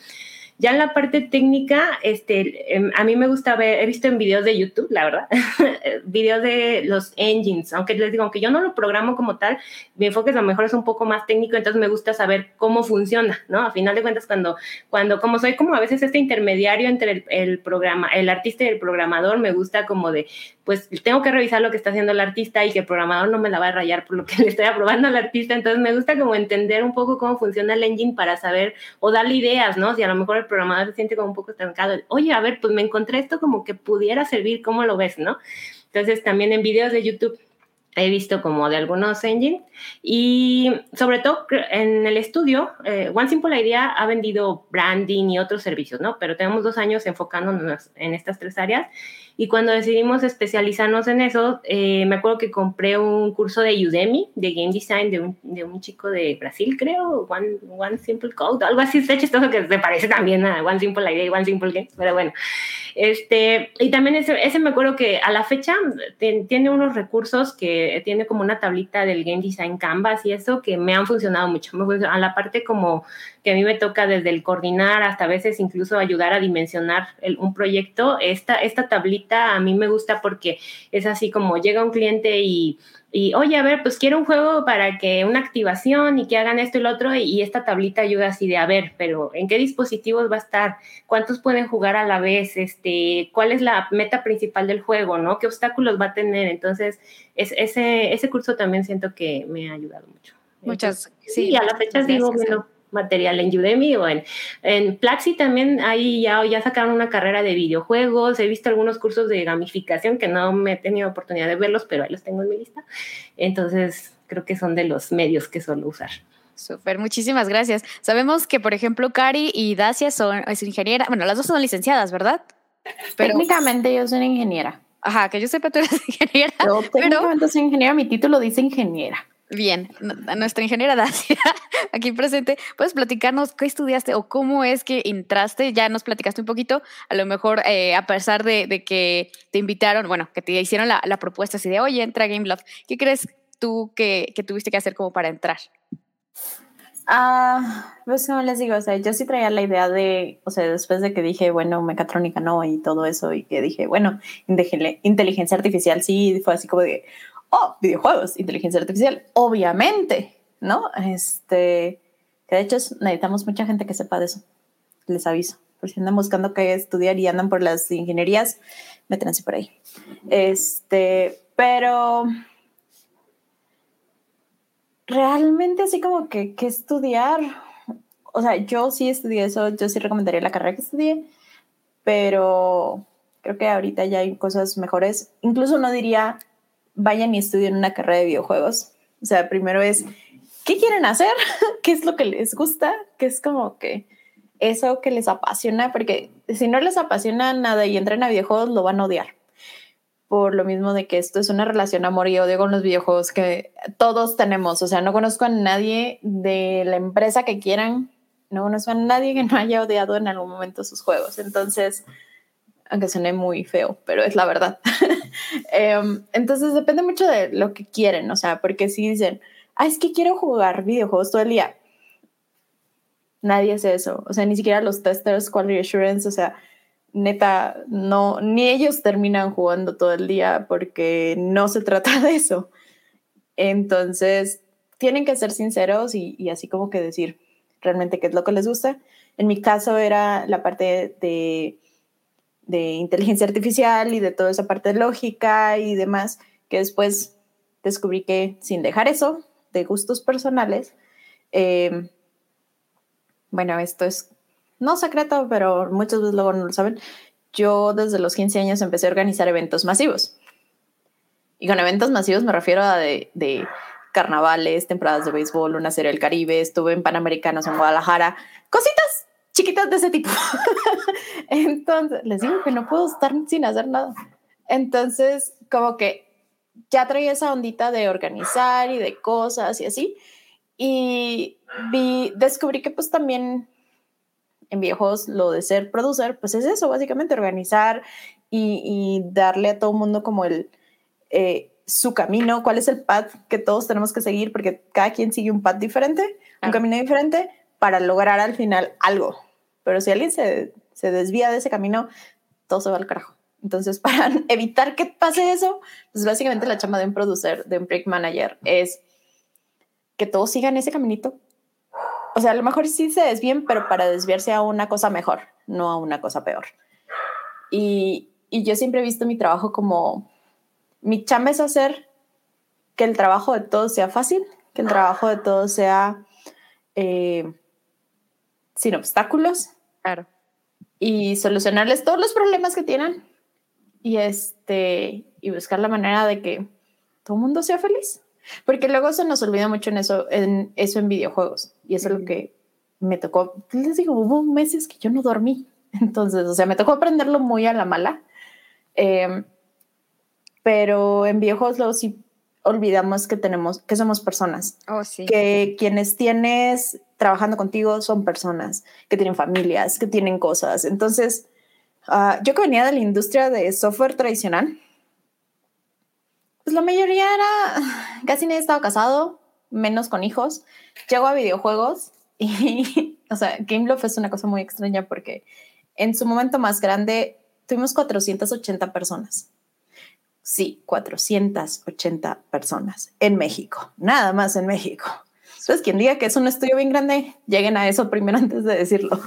Speaker 5: Ya en la parte técnica, este, em, a mí me gusta ver, he visto en videos de YouTube, la verdad, videos de los engines, aunque les digo, aunque yo no lo programo como tal, mi enfoque a lo mejor es un poco más técnico, entonces me gusta saber cómo funciona, ¿no? A final de cuentas, cuando, cuando como soy como a veces este intermediario entre el, programa, el artista y el programador, me gusta como de, pues tengo que revisar lo que está haciendo el artista y que el programador no me la va a rayar por lo que le estoy aprobando al artista. Entonces me gusta como entender un poco cómo funciona el engine para saber o darle ideas, ¿no? Si a lo mejor programador se siente como un poco estancado, oye, a ver, pues me encontré esto como que pudiera servir, ¿cómo lo ves, no? Entonces también en videos de YouTube he visto como de algunos engines y sobre todo en el estudio, eh, One Simple Idea ha vendido branding y otros servicios, ¿no? Pero tenemos dos años enfocándonos en estas tres áreas y cuando decidimos especializarnos en eso, eh, me acuerdo que compré un curso de Udemy, de Game Design, de un, de un chico de Brasil, creo, One, One Simple Code, algo así, está chistoso que se parece también a One Simple Idea y One Simple Game, pero bueno. Este, y también ese, ese me acuerdo que a la fecha tiene unos recursos que tiene como una tablita del Game Design Canvas y eso que me han funcionado mucho. A la parte como que a mí me toca desde el coordinar hasta a veces incluso ayudar a dimensionar un proyecto, esta, esta tablita a mí me gusta porque es así como llega un cliente y y oye, a ver, pues quiero un juego para que una activación y que hagan esto y lo otro, y, esta tablita ayuda así de, a ver, pero ¿en qué dispositivos va a estar? ¿Cuántos pueden jugar a la vez? Este, ¿Cuál es la meta principal del juego? ¿no? ¿Qué obstáculos va a tener? Entonces, es, ese, ese curso también siento que me ha ayudado mucho.
Speaker 2: Muchas,
Speaker 5: sí, a la fecha digo, bueno, material en Udemy o en, en Platzi también ahí ya, ya sacaron una carrera de videojuegos, he visto algunos cursos de gamificación que no me he tenido oportunidad de verlos, pero ahí los tengo en mi lista. Entonces, creo que son de los medios que suelo usar.
Speaker 2: Súper, muchísimas gracias. Sabemos que, por ejemplo, Cari y Dacia son es ingeniera, bueno, las dos son licenciadas, ¿verdad?
Speaker 4: Técnicamente yo soy ingeniera.
Speaker 2: Ajá, que yo sepa, tú eres ingeniera.
Speaker 4: Yo técnicamente soy ingeniera, mi título dice ingeniera.
Speaker 2: Bien, nuestra ingeniera Dacia, aquí presente, ¿puedes platicarnos qué estudiaste o cómo es que entraste? Ya nos platicaste un poquito, a lo mejor eh, a pesar de, que te invitaron, bueno, que te hicieron la, propuesta así de, oye, entra Game Love, ¿qué crees tú que, tuviste que hacer como para entrar?
Speaker 4: Ah, pues como les digo, o sea, yo sí traía la idea de, o sea, después de que dije, bueno, mecatrónica no y todo eso, y que dije, bueno, inteligencia artificial sí, fue así como de, oh, videojuegos, inteligencia artificial, obviamente, ¿no? Este, que de hecho necesitamos mucha gente que sepa de eso, les aviso. Por si andan buscando qué estudiar y andan por las ingenierías, métanse por ahí. Este, pero realmente así como que, que estudiar, o sea, yo sí estudié eso, yo sí recomendaría la carrera que estudié, pero creo que ahorita ya hay cosas mejores. Incluso no diría vayan y estudien una carrera de videojuegos. O sea, primero es, ¿qué quieren hacer? ¿Qué es lo que les gusta? ¿Qué es como que eso que les apasiona? Porque si no les apasiona nada y entran a videojuegos, lo van a odiar. Por lo mismo de que esto es una relación amor y odio con los videojuegos que todos tenemos. O sea, no conozco a nadie de la empresa que quieran, no conozco a nadie que no haya odiado en algún momento sus juegos. Entonces, aunque suene muy feo, pero es la verdad. Em, entonces depende mucho de lo que quieren, o sea, porque si dicen, ah, es que quiero jugar videojuegos todo el día, nadie hace eso, o sea, ni siquiera los testers, quality assurance, o sea, neta, no, ni ellos terminan jugando todo el día porque no se trata de eso. Entonces, tienen que ser sinceros y, y así como que decir realmente qué es lo que les gusta. En mi caso era la parte de de inteligencia artificial y de toda esa parte lógica y demás, que después descubrí que sin dejar eso de gustos personales, em, bueno, esto es no secreto, pero muchas veces luego no lo saben, yo desde los 15 años empecé a organizar eventos masivos. Y con eventos masivos me refiero a de, de carnavales, temporadas de béisbol, una serie del Caribe, estuve en Panamericanos en Guadalajara, cositas chiquitas de ese tipo. Entonces, les digo que no puedo estar sin hacer nada. Entonces, como que ya traía esa ondita de organizar y de cosas y así. y vi, descubrí que pues también en viejos lo de ser producer, pues es eso, básicamente organizar y, darle a todo el mundo como el, eh, su camino, cuál es el path que todos tenemos que seguir, porque cada quien sigue un path diferente, un camino diferente para lograr al final algo. Pero si alguien se, se desvía de ese camino, todo se va al carajo. Entonces, para evitar que pase eso, pues básicamente la chamba de un producer, de un break manager, es que todos sigan ese caminito. O sea, a lo mejor sí se desvíen, pero para desviarse a una cosa mejor, no a una cosa peor. Y, y yo siempre he visto mi trabajo como, mi chamba es hacer que el trabajo de todos sea fácil, que el trabajo de todos sea eh, sin obstáculos.
Speaker 2: Claro.
Speaker 4: Y solucionarles todos los problemas que tienen y este y buscar la manera de que todo el mundo sea feliz. Porque luego se nos olvida mucho en eso, en eso en videojuegos. Y eso es lo que me tocó. Les digo, hubo meses que yo no dormí. Entonces, o sea, me tocó aprenderlo muy a la mala. Em, pero en videojuegos luego sí olvidamos que tenemos, que somos personas.
Speaker 2: Oh, sí.
Speaker 4: Que quienes tienes trabajando contigo son personas, que tienen familias, que tienen cosas. Entonces, Ah, yo que venía de la industria de software tradicional, pues la mayoría era, casi nadie estaba casado, menos con hijos. Llego a videojuegos y, o sea, Gameloft es una cosa muy extraña porque en su momento más grande tuvimos 480 personas. Sí, 480 personas en México, nada más en México. Entonces, quien diga que es un estudio bien grande, lleguen a eso primero antes de decirlo.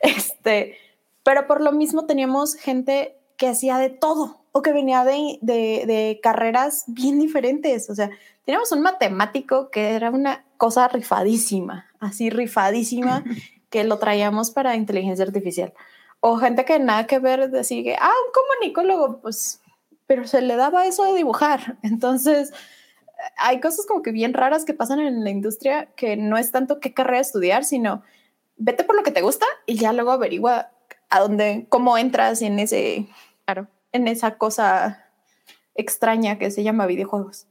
Speaker 4: Este, pero por lo mismo teníamos gente que hacía de todo o que venía de, de, carreras bien diferentes. O sea, teníamos un matemático que era una cosa rifadísima, así rifadísima, que lo traíamos para inteligencia artificial. O gente que nada que ver, decir que, ah, un comunicólogo, pues, pero se le daba eso de dibujar. Entonces, hay cosas como que bien raras que pasan en la industria que no es tanto qué carrera estudiar, sino vete por lo que te gusta y ya luego averigua a dónde, cómo entras en ese,
Speaker 2: claro.
Speaker 4: en esa cosa extraña que se llama videojuegos.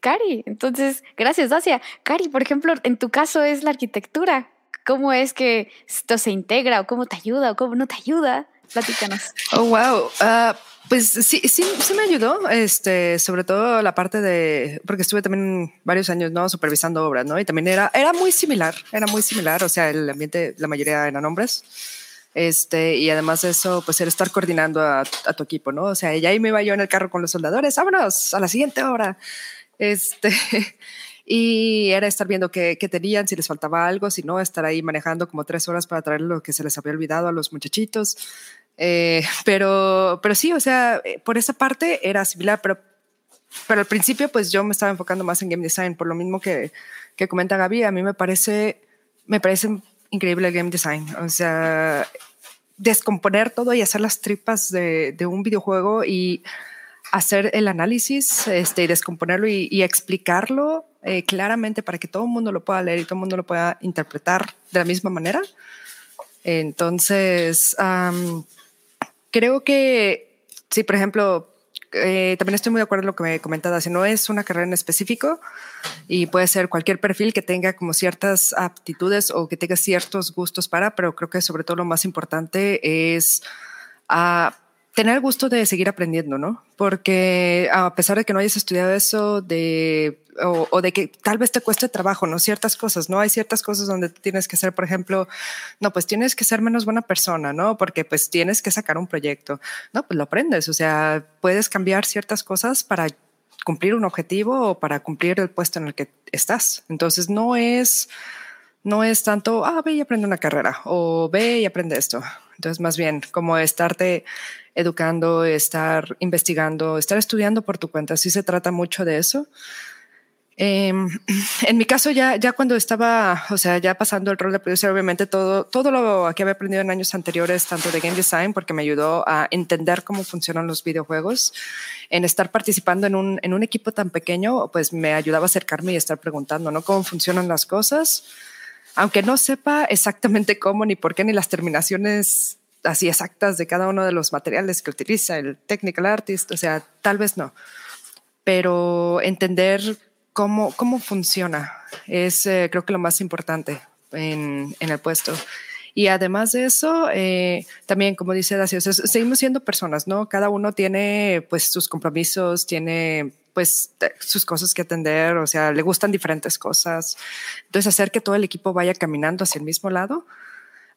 Speaker 2: Cari, entonces, gracias, Dacia. Cari, por ejemplo, en tu caso es la arquitectura. ¿Cómo es que esto se integra o cómo te ayuda o cómo no te ayuda? Platícanos.
Speaker 3: Oh, wow. Ah, pues sí, sí, sí me ayudó, este, sobre todo la parte de, porque estuve también varios años, ¿no? Supervisando obras, ¿no? Y también era, era muy similar, era muy similar, o sea, el ambiente, la mayoría eran hombres. Este, y además de eso, pues era estar coordinando a, tu equipo, ¿no? O sea, ya ahí me iba yo en el carro con los soldadores, vámonos a la siguiente hora. Este, y era estar viendo qué, qué, tenían, si les faltaba algo, si no, estar ahí manejando como tres horas para traer lo que se les había olvidado a los muchachitos. Eh, pero, pero sí, o sea, eh, por esa parte era similar, pero, pero al principio pues yo me estaba enfocando más en game design, por lo mismo que, que comenta Gaby, a mí me parece, me parece increíble el game design. O sea, descomponer todo y hacer las tripas de, un videojuego y hacer el análisis, este, descomponerlo y, explicarlo eh, claramente para que todo el mundo lo pueda leer y todo el mundo lo pueda interpretar de la misma manera. Entonces, creo que si, por ejemplo, eh, también estoy muy de acuerdo en lo que me comentada, si no es una carrera en específico y puede ser cualquier perfil que tenga como ciertas aptitudes o que tenga ciertos gustos para, pero creo que sobre todo lo más importante es a tener el gusto de seguir aprendiendo, ¿no? Porque a pesar de que no hayas estudiado eso, de, o, de que tal vez te cueste trabajo, ¿no? Ciertas cosas, ¿no? Hay ciertas cosas donde tienes que ser, por ejemplo, no, pues tienes que ser menos buena persona, ¿no? Porque pues tienes que sacar un proyecto. No, pues lo aprendes, o sea, puedes cambiar ciertas cosas para cumplir un objetivo o para cumplir el puesto en el que estás. Entonces no es, no es tanto, ah, ve y aprende una carrera o ve y aprende esto. Entonces más bien como estarte educando, estar investigando, estar estudiando por tu cuenta. Sí se trata mucho de eso. Em, en mi caso, ya, ya cuando estaba, o sea, ya pasando el rol de producer, obviamente todo, todo lo que había aprendido en años anteriores, tanto de game design, porque me ayudó a entender cómo funcionan los videojuegos, en estar participando en un, en un equipo tan pequeño, pues me ayudaba a acercarme y estar preguntando, ¿no? Cómo funcionan las cosas, aunque no sepa exactamente cómo, ni por qué, ni las terminaciones así exactas de cada uno de los materiales que utiliza el technical artist, o sea, tal vez no, pero entender cómo, cómo funciona. Es eh, creo que lo más importante en, en el puesto. Y además de eso, eh, también, como dice Dacio, seguimos siendo personas, ¿no? Cada uno tiene pues sus compromisos, tiene pues sus cosas que atender, o sea, le gustan diferentes cosas. Entonces, hacer que todo el equipo vaya caminando hacia el mismo lado.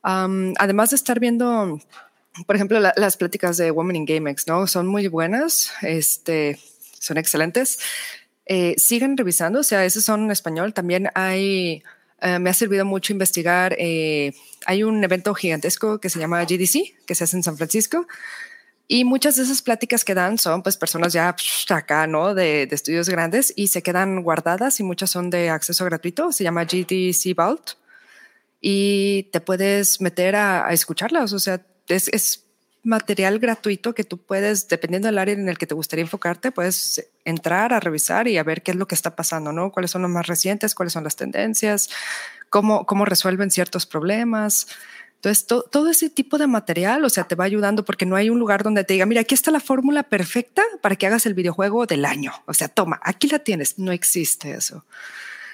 Speaker 3: además de estar viendo, por ejemplo, las pláticas de Women in GameX, ¿no? Son muy buenas, este, son excelentes. Eh, siguen revisando, o sea, esos son en español. También hay eh, me ha servido mucho investigar. Eh, hay un evento gigantesco que se llama GDC, que se hace en San Francisco. Y muchas de esas pláticas que dan son pues personas ya acá, ¿no? De, estudios grandes y se quedan guardadas y muchas son de acceso gratuito. Se llama GDC Vault y te puedes meter a, escucharlas. O sea, es, es, material gratuito que tú puedes, dependiendo del área en el que te gustaría enfocarte, puedes entrar a revisar y a ver qué es lo que está pasando, ¿no? Cuáles son los más recientes, cuáles son las tendencias, cómo, cómo resuelven ciertos problemas. Entonces, todo ese tipo de material, o sea, te va ayudando porque no hay un lugar donde te diga, mira, aquí está la fórmula perfecta para que hagas el videojuego del año. O sea, toma, aquí la tienes. No existe eso.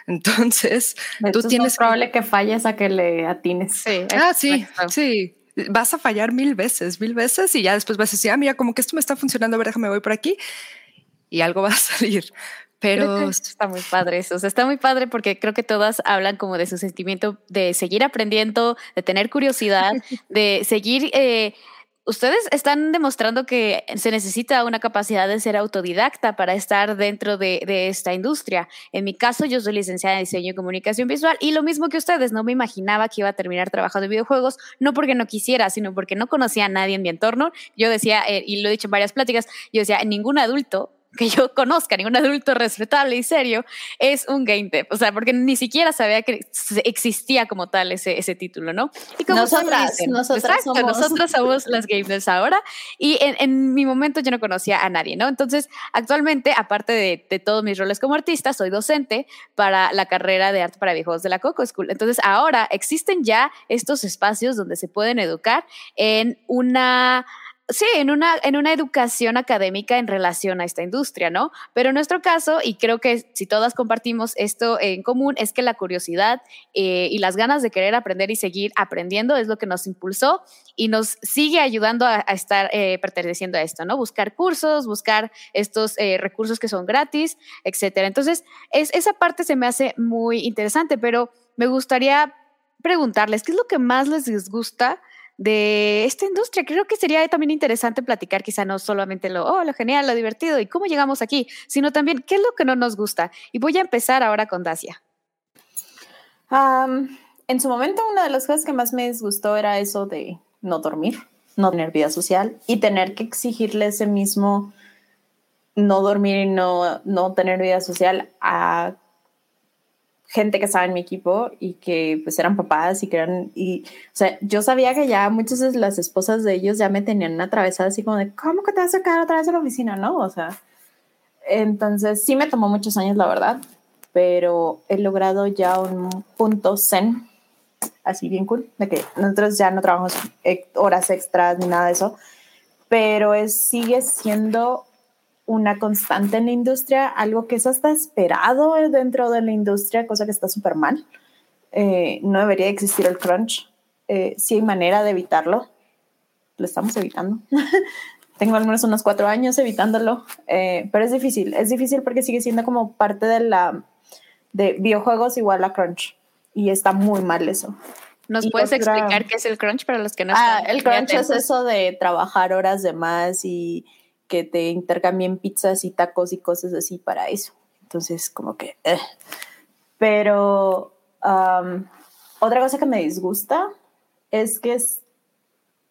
Speaker 3: Entonces, tú tienes.
Speaker 4: Es probable que falles a que le atines.
Speaker 3: Sí. Ah, sí, sí vas a fallar mil veces, mil veces y ya después vas a decir, ah, mira, como que esto me está funcionando, a ver, déjame voy por aquí y algo va a salir. Pero
Speaker 2: está muy padre eso, o sea, está muy padre porque creo que todas hablan como de su sentimiento de seguir aprendiendo, de tener curiosidad, de seguir eh, ustedes están demostrando que se necesita una capacidad de ser autodidacta para estar dentro de, esta industria. En mi caso, yo soy licenciada en diseño y comunicación visual y lo mismo que ustedes, no me imaginaba que iba a terminar trabajando en videojuegos, no porque no quisiera, sino porque no conocía a nadie en mi entorno. Yo decía, eh, y lo he dicho en varias pláticas, yo decía, ningún adulto que yo conozca, ningún adulto respetable y serio, es un game dev. O sea, porque ni siquiera sabía que existía como tal ese, ese título, ¿no?
Speaker 4: Y como nosotras, nosotras
Speaker 2: somos. nosotros somos las game devs ahora. Y en, en, mi momento yo no conocía a nadie, ¿no? Entonces, actualmente, aparte de, de, todos mis roles como artista, soy docente para la carrera de arte para viejos de la Coco School. Entonces, ahora existen ya estos espacios donde se pueden educar en una Sí, en una, en una educación académica en relación a esta industria, ¿no? Pero en nuestro caso, y creo que si todas compartimos esto en común, es que la curiosidad eh, y las ganas de querer aprender y seguir aprendiendo es lo que nos impulsó y nos sigue ayudando a, estar eh, perteneciendo a esto, ¿no? Buscar cursos, buscar estos eh, recursos que son gratis, etcétera. Entonces, es, esa parte se me hace muy interesante, pero me gustaría preguntarles, ¿qué es lo que más les disgusta? De esta industria. Creo que sería también interesante platicar quizá no solamente lo, oh, lo genial, lo divertido y cómo llegamos aquí, sino también qué es lo que no nos gusta. Y voy a empezar ahora con Dacia.
Speaker 4: en su momento, una de las cosas que más me disgustó era eso de no dormir, no tener vida social y tener que exigirle ese mismo no dormir y no, no tener vida social a gente que estaba en mi equipo y que pues eran papás y que eran, y, o sea, yo sabía que ya muchas de las esposas de ellos ya me tenían atravesada así como de, ¿cómo que te vas a quedar otra vez en la oficina? ¿No? O sea, entonces sí me tomó muchos años, la verdad, pero he logrado ya un punto zen, así bien cool, de que nosotros ya no trabajamos horas extras ni nada de eso, pero es, sigue siendo una constante en la industria, algo que es hasta esperado dentro de la industria, cosa que está súper mal. Eh, no debería existir el crunch. Eh, si hay manera de evitarlo, lo estamos evitando. Tengo al menos unos cuatro años evitándolo, eh, pero es difícil. Es difícil porque sigue siendo como parte de la de videojuegos igual a crunch y está muy mal eso.
Speaker 2: ¿Nos puedes explicar qué es el crunch para los que no
Speaker 4: ah, El crunch es eso de trabajar horas de más y que te intercambien pizzas y tacos y cosas así para eso. Entonces, como que... Eh. Pero otra cosa que me disgusta es que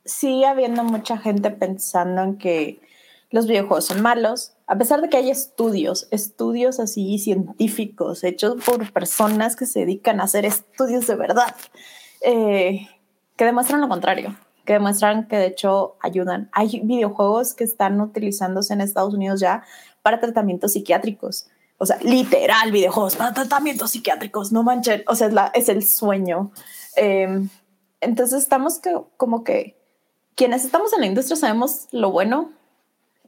Speaker 4: sigue habiendo mucha gente pensando en que los videojuegos son malos, a pesar de que hay estudios, estudios así científicos hechos por personas que se dedican a hacer estudios de verdad, eh, que demuestran lo contrario que demuestran que de hecho ayudan. Hay videojuegos que están utilizándose en Estados Unidos ya para tratamientos psiquiátricos. O sea, literal videojuegos para tratamientos psiquiátricos, no manchen, o sea, es, la, es el sueño. Em, entonces estamos que, como que quienes estamos en la industria sabemos lo bueno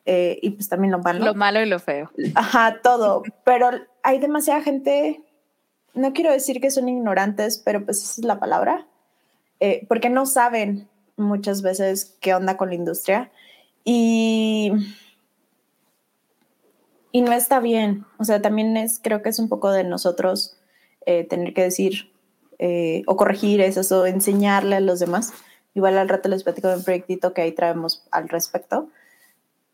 Speaker 4: eh, y pues también lo malo.
Speaker 2: Lo malo y lo feo.
Speaker 4: Ajá, todo. Pero hay demasiada gente, no quiero decir que son ignorantes, pero pues esa es la palabra, eh, porque no saben muchas veces qué onda con la industria y, y no está bien. O sea, también es, creo que es un poco de nosotros eh, tener que decir eh, o corregir eso o enseñarle a los demás. Igual al rato les platico de un proyectito que ahí traemos al respecto.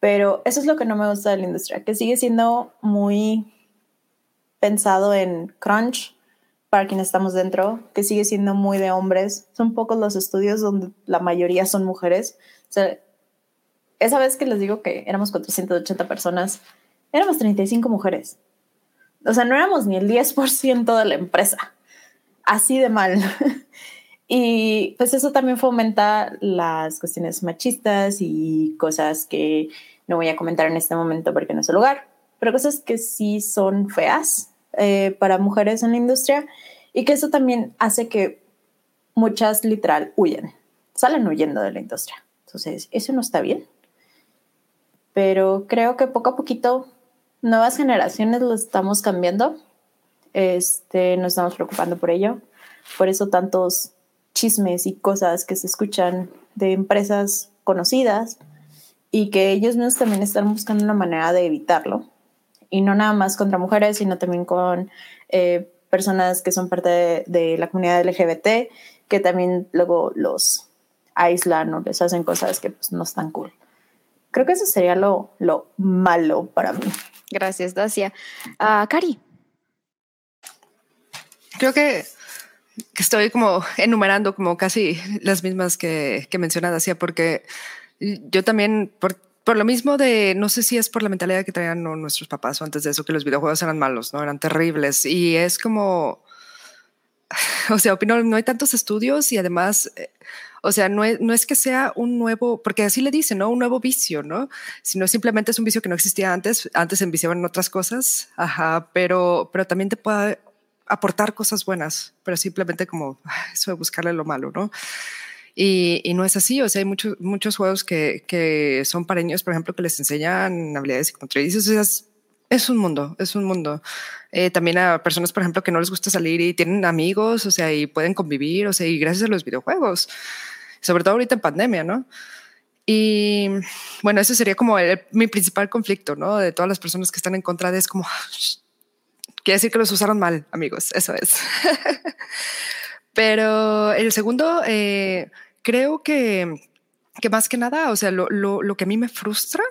Speaker 4: Pero eso es lo que no me gusta de la industria, que sigue siendo muy pensado en crunch para quienes estamos dentro, que sigue siendo muy de hombres. Son pocos los estudios donde la mayoría son mujeres. O sea, esa vez que les digo que éramos 480 personas, éramos 35 mujeres. O sea, no éramos ni el 10% de la empresa. Así de mal. y pues eso también fomenta las cuestiones machistas y cosas que no voy a comentar en este momento porque no es el lugar, pero cosas que sí son feas eh, para mujeres en la industria y que eso también hace que muchas literal huyen, salen huyendo de la industria. Entonces, eso no está bien. Pero creo que poco a poquito nuevas generaciones lo estamos cambiando. Este, nos estamos preocupando por ello. Por eso tantos chismes y cosas que se escuchan de empresas conocidas y que ellos mismos también están buscando una manera de evitarlo. Y no nada más contra mujeres, sino también con eh, personas que son parte de, la comunidad LGBT, que también luego los aíslan o les hacen cosas que pues, no están cool. Creo que eso sería lo, lo malo para mí.
Speaker 2: Gracias, Dacia. Uh, Cari.
Speaker 3: Creo que, que, estoy como enumerando como casi las mismas que, que menciona Dacia, porque yo también, por, por, lo mismo de, no sé si es por la mentalidad que traían nuestros papás o antes de eso, que los videojuegos eran malos, ¿no? Eran terribles. Y es como, o sea, opino, no hay tantos estudios y además, eh, o sea, no es, que sea un nuevo, porque así le dicen, ¿no? Un nuevo vicio, ¿no? Sino simplemente es un vicio que no existía antes. Antes se enviciaban en otras cosas, ajá, pero, pero también te puede aportar cosas buenas, pero simplemente como eso de buscarle lo malo, ¿no? Y, no es así, o sea, hay muchos, muchos juegos que, que son para niños, por ejemplo, que les enseñan habilidades psicomotrices, o sea, es, es un mundo, es un mundo. Eh, también a personas, por ejemplo, que no les gusta salir y tienen amigos, o sea, y pueden convivir, o sea, y gracias a los videojuegos, sobre todo ahorita en pandemia, ¿no? Y bueno, ese sería como mi principal conflicto, ¿no? De todas las personas que están en contra de es como, quiere decir que los usaron mal, amigos, eso es. Pero el segundo, eh, creo que, que más que nada, o sea, lo, lo, lo que a mí me frustra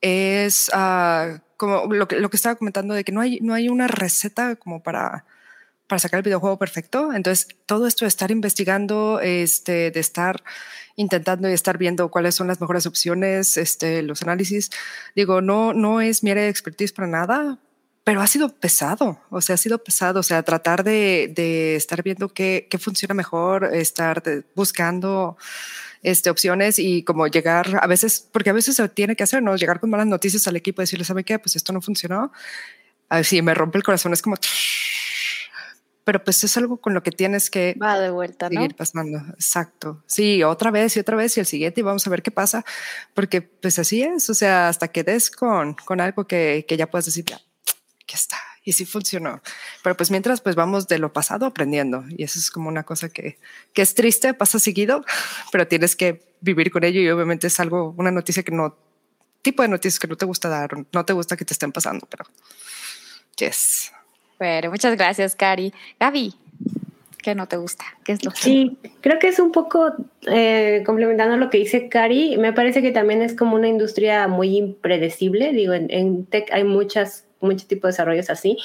Speaker 3: es uh, como lo que, lo que estaba comentando de que no hay, no hay una receta como para, para sacar el videojuego perfecto. Entonces, todo esto de estar investigando, este, de estar intentando y estar viendo cuáles son las mejores opciones, este, los análisis, digo, no, no es mi área de expertise para nada, pero ha sido pesado, o sea, ha sido pesado, o sea, tratar de, de estar viendo qué, qué, funciona mejor, estar buscando este, opciones y como llegar a veces, porque a veces se tiene que hacer, ¿no? Llegar con malas noticias al equipo y decirle, ¿sabe qué? Pues esto no funcionó. A ver, si me rompe el corazón, es como... Pero pues es algo con lo que tienes que
Speaker 2: Va de vuelta,
Speaker 3: seguir pasando. Exacto. Sí, otra vez y otra vez y el siguiente y vamos a ver qué pasa. Porque pues así es. O sea, hasta que des con, con algo que, que ya puedas decir, ya, está. Y sí funcionó. Pero pues mientras, pues vamos de lo pasado aprendiendo. Y eso es como una cosa que, que es triste, pasa seguido, pero tienes que vivir con ello. Y obviamente es algo, una noticia que no, tipo de noticias que no te gusta dar, no te gusta que te estén pasando, pero yes.
Speaker 2: Pero muchas gracias, Cari. Gaby, ¿qué no te gusta? ¿Qué es lo que...
Speaker 5: Sí, creo que es un poco eh, complementando lo que dice Cari. Me parece que también es como una industria muy impredecible. Digo, en, en tech hay muchas muchos tipos de desarrollos así,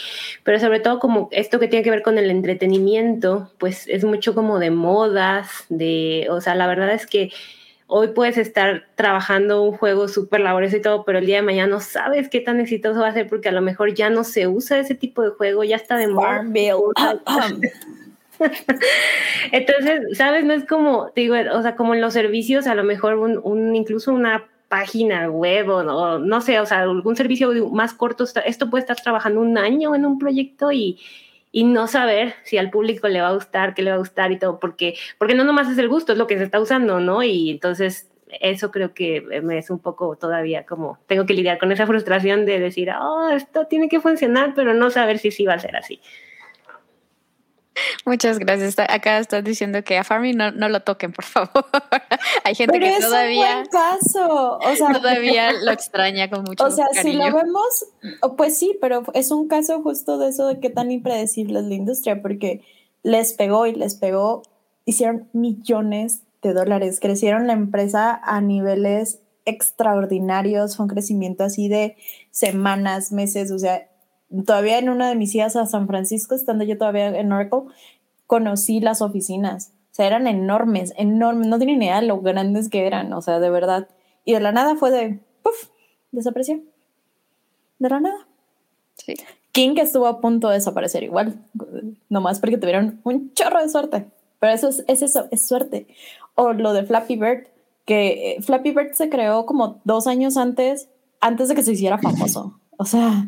Speaker 5: pero sobre todo como esto que tiene que ver con el entretenimiento, pues es mucho como de modas, de, o sea, la verdad es que hoy puedes estar trabajando un juego súper laborioso y todo, pero el día de mañana no sabes qué tan exitoso va a ser porque a lo mejor ya no se usa ese tipo de juego, ya está de moda. Entonces, ¿sabes? No es como, digo, o sea, como en los servicios, a lo mejor un, un incluso una página web o no, sé, o sea, algún servicio más corto, esto puede estar trabajando un año en un proyecto y, y no saber si al público le va a gustar, qué le va a gustar y todo, porque, porque no nomás es el gusto, es lo que se está usando, ¿no? Y entonces eso creo que me es un poco todavía como, tengo que lidiar con esa frustración de decir, oh, esto tiene que funcionar, pero no saber si sí va a ser así.
Speaker 2: Muchas gracias. Acá estás diciendo que a Farming no, no lo toquen, por favor. Hay gente que todavía.
Speaker 4: Es un caso. O sea,
Speaker 2: todavía lo extraña con mucho
Speaker 4: O sea, si lo vemos, pues sí, pero es un caso justo de eso de qué tan impredecible es la industria, porque les pegó y les pegó, hicieron millones de dólares, crecieron la empresa a niveles extraordinarios, fue un crecimiento así de semanas, meses, o sea, todavía en una de mis idas a San Francisco, estando yo todavía en Oracle, conocí las oficinas. O sea, eran enormes, enormes. No tienen idea de lo grandes que eran, o sea, de verdad. Y de la nada fue de, ¡puf! Desapareció. De la nada. Sí. King estuvo a punto de desaparecer igual, nomás porque tuvieron un chorro de suerte. Pero eso es, es eso, es suerte. O lo de Flappy Bird, que eh, Flappy Bird se creó como dos años antes, antes de que se hiciera famoso. O sea,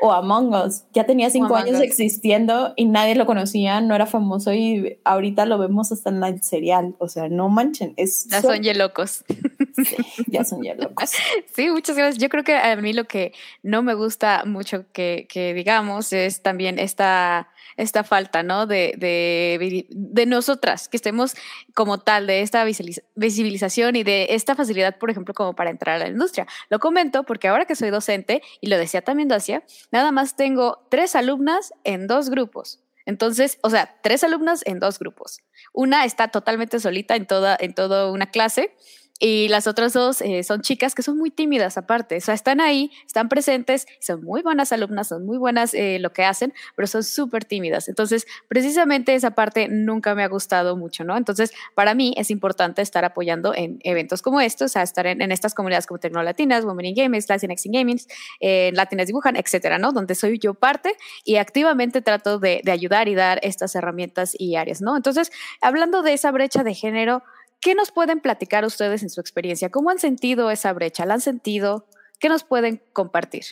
Speaker 4: o Among Us. Ya tenía cinco años existiendo y nadie lo conocía, no era famoso y ahorita lo vemos hasta en el serial. O sea, no manchen. Es
Speaker 2: ya son ya locos.
Speaker 4: ya son ya locos.
Speaker 2: Sí, muchas gracias. Yo creo que a mí lo que no me gusta mucho que, que digamos es también esta esta falta, ¿no? De, de, nosotras, que estemos como tal, de esta visibilización y de esta facilidad, por ejemplo, como para entrar a la industria. Lo comento porque ahora que soy docente, y lo decía también Dacia, nada más tengo tres alumnas en dos grupos. Entonces, o sea, tres alumnas en dos grupos. Una está totalmente solita en toda, en toda una clase y las otras dos eh, son chicas que son muy tímidas aparte, o sea, están ahí, están presentes, son muy buenas alumnas, son muy buenas eh, lo que hacen, pero son súper tímidas. Entonces, precisamente esa parte nunca me ha gustado mucho, ¿no? Entonces, para mí es importante estar apoyando en eventos como estos, o sea, estar en, estas comunidades como Tecnolatinas, Women in Games, Latinx in Gaming, eh, Latinas Dibujan, etcétera, ¿no? Donde soy yo parte y activamente trato de, de ayudar y dar estas herramientas y áreas, ¿no? Entonces, hablando de esa brecha de género, ¿Qué nos pueden platicar ustedes en su experiencia? ¿Cómo han sentido esa brecha? ¿La han sentido? ¿Qué nos pueden compartir?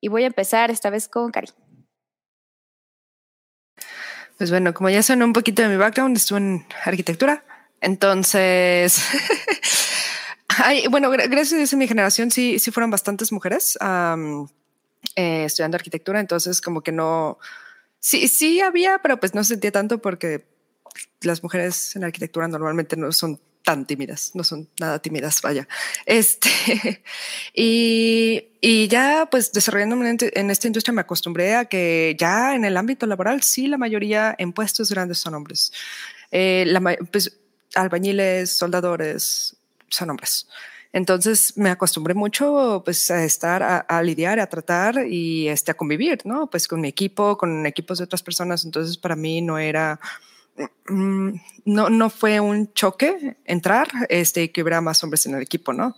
Speaker 2: Y voy a empezar esta vez con Cari.
Speaker 3: Pues bueno, como ya suena un poquito de mi background, estuve en arquitectura. Entonces, bueno, gracias a mi generación sí, sí fueron bastantes mujeres eh, estudiando arquitectura. Entonces, como que no, sí, sí había, pero pues no sentía tanto porque las mujeres en arquitectura normalmente no son tan tímidas, no son nada tímidas, vaya. Este, y, y ya pues desarrollándome en, esta industria me acostumbré a que ya en el ámbito laboral sí la mayoría en puestos grandes son hombres. Eh, la, pues, albañiles, soldadores, son hombres. Entonces me acostumbré mucho pues a estar, a, a, lidiar, a tratar y este, a convivir, ¿no? Pues con mi equipo, con equipos de otras personas. Entonces para mí no era no, no fue un choque entrar, este, que hubiera más hombres en el equipo, ¿no?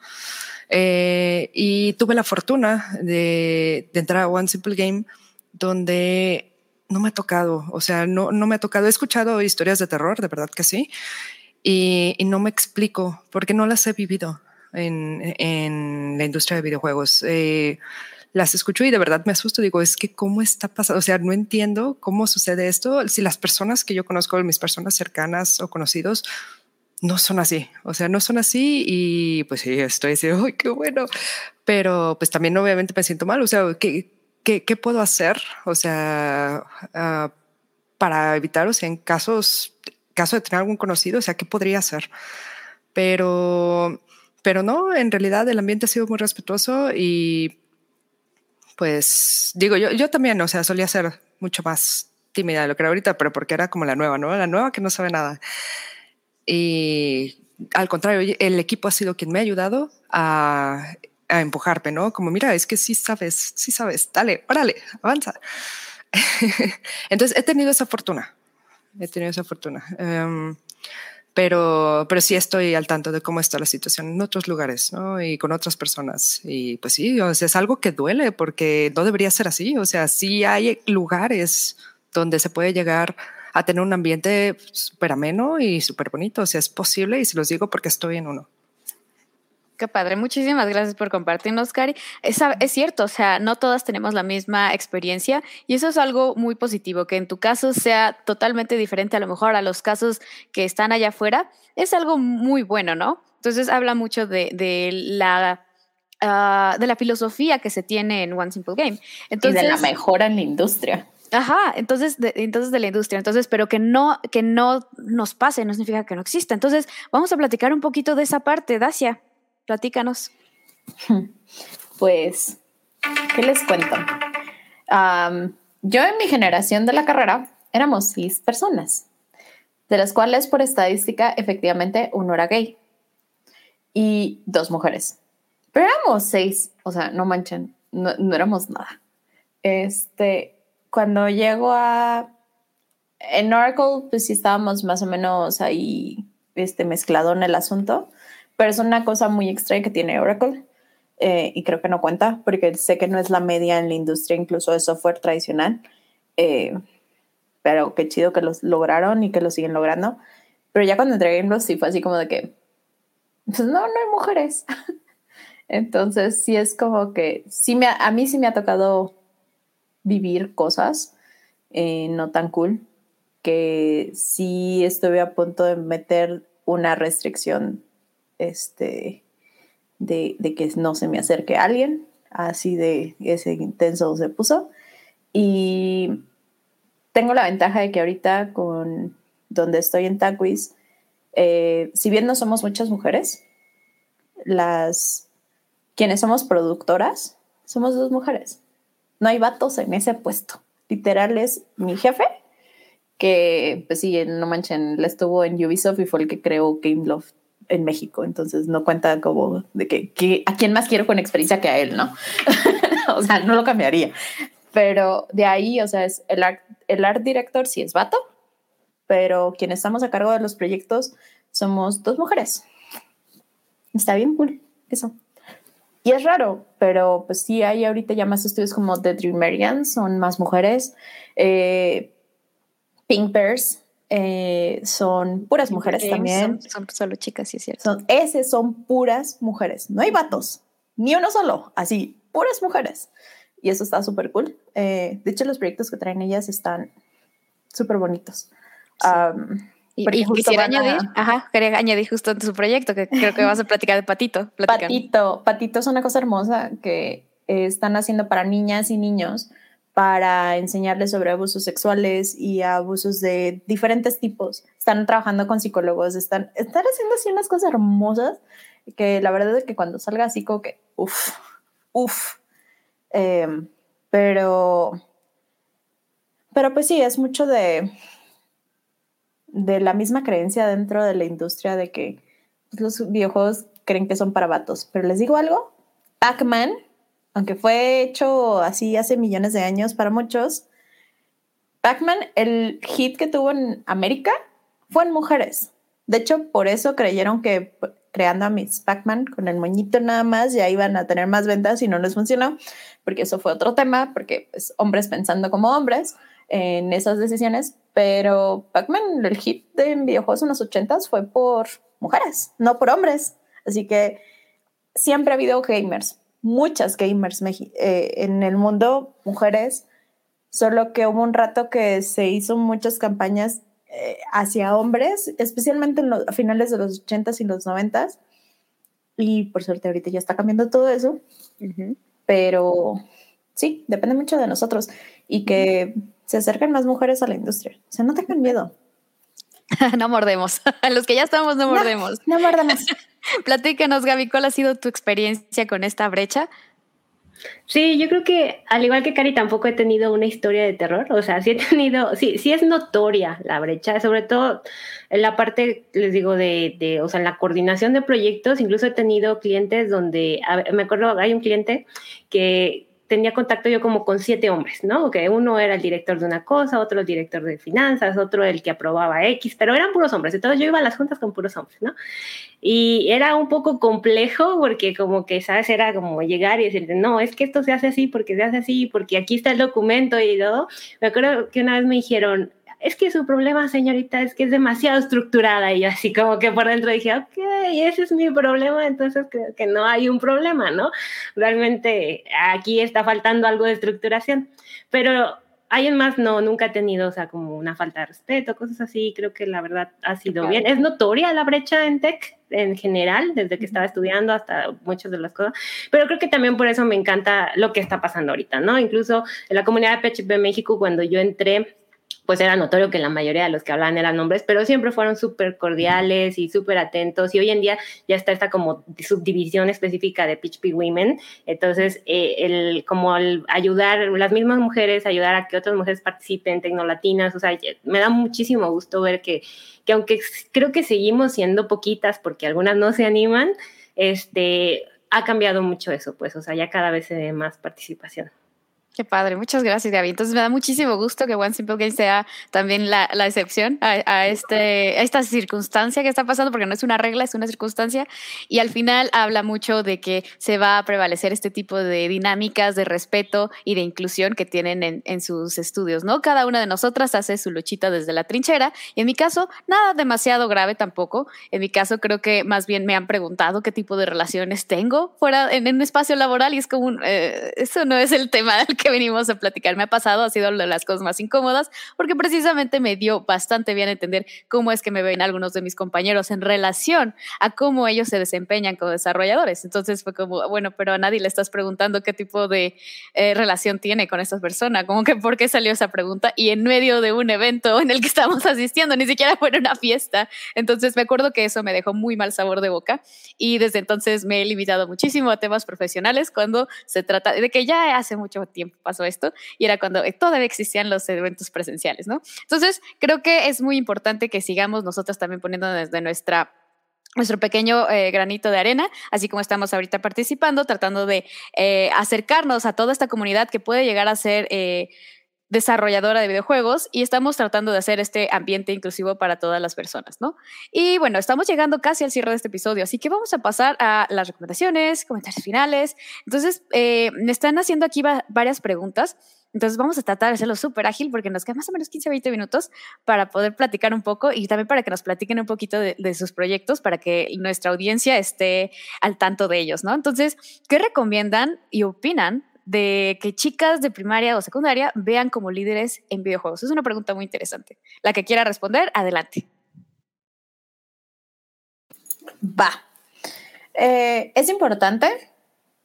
Speaker 3: Eh, y tuve la fortuna de, entrar a One Simple Game donde no me ha tocado, o sea, no, me ha tocado. He escuchado historias de terror, de verdad que sí, y, no me explico porque no las he vivido en, en la industria de videojuegos. Eh, las escucho y de verdad me asusto. Digo, es que cómo está pasando. O sea, no entiendo cómo sucede esto. Si las personas que yo conozco, mis personas cercanas o conocidos, no son así. O sea, no son así y pues sí, estoy así, ¡ay, qué bueno! Pero pues también obviamente me siento mal. O sea, ¿qué, qué, qué puedo hacer? O sea, uh, para evitar, o sea, en casos, caso de tener algún conocido, o sea, ¿qué podría hacer? Pero, pero no, en realidad el ambiente ha sido muy respetuoso y pues digo, yo, yo también, o sea, solía ser mucho más tímida de lo que era ahorita, pero porque era como la nueva, ¿no? La nueva que no sabe nada. Y al contrario, el equipo ha sido quien me ha ayudado a, a empujarme, ¿no? Como, mira, es que sí sabes, sí sabes, dale, órale, avanza. Entonces he tenido esa fortuna, he tenido esa fortuna. Um, pero, pero sí estoy al tanto de cómo está la situación en otros lugares ¿no? y con otras personas. Y pues sí, o sea, es algo que duele porque no debería ser así. O sea, sí hay lugares donde se puede llegar a tener un ambiente súper ameno y súper bonito. O sea, es posible y se los digo porque estoy en uno.
Speaker 2: Qué padre, muchísimas gracias por compartirnos, Cari. Es, es, cierto, o sea, no todas tenemos la misma experiencia y eso es algo muy positivo, que en tu caso sea totalmente diferente a lo mejor a los casos que están allá afuera, es algo muy bueno, ¿no? Entonces habla mucho de, la ah, de la filosofía que se tiene en One Simple Game. Entonces,
Speaker 4: y de la mejora en la industria.
Speaker 2: Ajá, entonces de, entonces de la industria. Entonces, pero que no, que no nos pase no significa que no exista. Entonces, vamos a platicar un poquito de esa parte. Dacia, platícanos.
Speaker 4: Pues, ¿qué les cuento? yo en mi generación de la carrera éramos seis personas, de las cuales por estadística efectivamente uno era gay y dos mujeres. Pero éramos seis, o sea, no manchen, no, éramos nada. Este, cuando llego a en Oracle, pues sí estábamos más o menos ahí este, mezclado en el asunto, pero es una cosa muy extraña que tiene Oracle eh, y creo que no cuenta porque sé que no es la media en la industria incluso de software tradicional, eh, pero qué chido que los lograron y que lo siguen logrando. Pero ya cuando entré en sí fue así como de que, pues no, no hay mujeres. Entonces sí es como que, sí me, a mí sí me ha tocado vivir cosas eh, no tan cool, que sí estuve a punto de meter una restricción este, de, de, que no se me acerque a alguien, así de ese intenso se puso. Y tengo la ventaja de que ahorita con donde estoy en Taquis, eh, si bien no somos muchas mujeres, las quienes somos productoras somos dos mujeres no hay vatos en ese puesto. Literal es mi jefe, que pues sí, no manchen, él estuvo en Ubisoft y fue el que creó Game Love en México, entonces no cuenta como de que, a quién más quiero con experiencia que a él, ¿no? o sea, no lo cambiaría. Pero de ahí, o sea, es el art, el art director sí es vato, pero quienes estamos a cargo de los proyectos somos dos mujeres. Está bien cool eso. Y es raro, pero pues sí hay ahorita ya más estudios como The Dreamerians, son más mujeres. Eh, Pink Bears eh, son puras mujeres también.
Speaker 2: Son, solo chicas, sí es cierto.
Speaker 4: Son, ese son puras mujeres, no hay vatos, ni uno solo, así, puras mujeres. Y eso está súper cool. Eh, de hecho, los proyectos que traen ellas están súper bonitos.
Speaker 2: Y, quisiera añadir, ajá, quería añadir justo en su proyecto, que creo que vas a platicar de Patito.
Speaker 4: Patito, Patito es una cosa hermosa que están haciendo para niñas y niños para enseñarles sobre abusos sexuales y abusos de diferentes tipos. Están trabajando con psicólogos, están, están haciendo así unas cosas hermosas que la verdad es que cuando salga así como que, uff, uff. Em, pero, pero pues sí, es mucho de, de la misma creencia dentro de la industria de que los videojuegos creen que son para vatos. Pero les digo algo, Pac-Man, aunque fue hecho así hace millones de años para muchos, Pac-Man, el hit que tuvo en América fue en mujeres. De hecho, por eso creyeron que creando a Miss Pac-Man con el moñito nada más ya iban a tener más ventas y no les funcionó, porque eso fue otro tema, porque pues, hombres pensando como hombres en esas decisiones, pero Pac-Man, el hit de videojuegos en los 80 fue por mujeres, no por hombres. Así que siempre ha habido gamers, muchas gamers eh, en el mundo, mujeres, solo que hubo un rato que se hizo muchas campañas eh, hacia hombres, especialmente en los, a finales de los 80s y los 90s. Y por suerte ahorita ya está cambiando todo eso. Pero sí, depende mucho de nosotros. Y que se acercan más mujeres a la industria. O sea, no tengan miedo.
Speaker 2: no mordemos. A los que ya estamos, no mordemos.
Speaker 4: No, mordemos.
Speaker 2: Platícanos, Gaby, ¿cuál ha sido tu experiencia con esta brecha?
Speaker 5: Sí, yo creo que al igual que Cari tampoco he tenido una historia de terror, o sea, sí he tenido, sí, sí es notoria la brecha, sobre todo en la parte, les digo, de, de o sea, en la coordinación de proyectos, incluso he tenido clientes donde, me acuerdo, hay un cliente que, tenía contacto yo como con siete hombres, ¿no? Que uno era el director de una cosa, otro el director de finanzas, otro el que aprobaba X, pero eran puros hombres. Entonces yo iba a las juntas con puros hombres, ¿no? Y era un poco complejo porque como que, ¿sabes? Era como llegar y decirte, no, es que esto se hace así porque se hace así, porque aquí está el documento y todo. Me acuerdo que una vez me dijeron, es que su problema, señorita, es que es demasiado estructurada. Y yo así como que por dentro dije, ok, ese es mi problema, entonces creo que no hay un problema, ¿no? Realmente aquí está faltando algo de estructuración. Pero alguien más no, nunca ha tenido, o sea, como una falta de respeto, cosas así. Creo que la verdad ha sido bien. Es notoria la brecha en tech en general, desde que estaba estudiando hasta muchas de las cosas, pero creo que también por eso me encanta lo que está pasando ahorita, ¿no? Incluso en la comunidad de PHP México, cuando yo entré, pues era notorio que la mayoría de los que hablaban eran hombres, pero siempre fueron súper cordiales y súper atentos. Y hoy en día ya está esta como subdivisión específica de PHP Women. Entonces, eh, el, como el ayudar, las mismas mujeres, ayudar a que otras mujeres participen, tecnolatinas, o sea, me da muchísimo gusto ver que, que aunque creo que seguimos siendo poquitas porque algunas no se animan, este, ha cambiado mucho eso, pues, o sea, ya cada vez se ve más participación.
Speaker 2: Qué padre, muchas gracias, Gaby. Entonces me da muchísimo gusto que One Simple Game sea también la, la excepción a, este, a esta circunstancia que está pasando, porque no es una regla, es una circunstancia. Y al final habla mucho de que se va a prevalecer este tipo de dinámicas de respeto y de inclusión que tienen en, en sus estudios, ¿no? Cada una de nosotras hace su luchita desde la trinchera. Y en mi caso, nada demasiado grave tampoco. En mi caso, creo que más bien me han preguntado qué tipo de relaciones tengo fuera en, un espacio laboral y es como, un, eh, eso no es el tema del que venimos a platicar me ha pasado, ha sido de las cosas más incómodas, porque precisamente me dio bastante bien entender cómo es que me ven algunos de mis compañeros en relación a cómo ellos se desempeñan como desarrolladores. Entonces fue como, bueno, pero a nadie le estás preguntando qué tipo de eh, relación tiene con esta persona, como que por qué salió esa pregunta y en medio de un evento en el que estábamos asistiendo, ni siquiera fue una fiesta. Entonces me acuerdo que eso me dejó muy mal sabor de boca y desde entonces me he limitado muchísimo a temas profesionales cuando se trata de que ya hace mucho tiempo pasó esto y era cuando eh, todavía existían los eventos presenciales, ¿no? Entonces, creo que es muy importante que sigamos nosotros también poniendo desde nuestra nuestro pequeño eh, granito de arena, así como estamos ahorita participando, tratando de eh, acercarnos a toda esta comunidad que puede llegar a ser desarrolladora de videojuegos y estamos tratando de hacer este ambiente inclusivo para todas las personas, ¿no? Y bueno, estamos llegando casi al cierre de este episodio, así que vamos a pasar a las recomendaciones, comentarios finales. Entonces, eh, me están haciendo aquí varias preguntas. Entonces vamos a tratar de hacerlo súper ágil porque nos quedan más o menos 15, 20 minutos para poder platicar un poco y también para que nos platiquen un poquito de, de, sus proyectos para que nuestra audiencia esté al tanto de ellos, ¿no? Entonces, ¿qué recomiendan y opinan de que chicas de primaria o secundaria vean como líderes en videojuegos? Es una pregunta muy interesante. La que quiera responder, adelante.
Speaker 4: Va. Eh, es importante,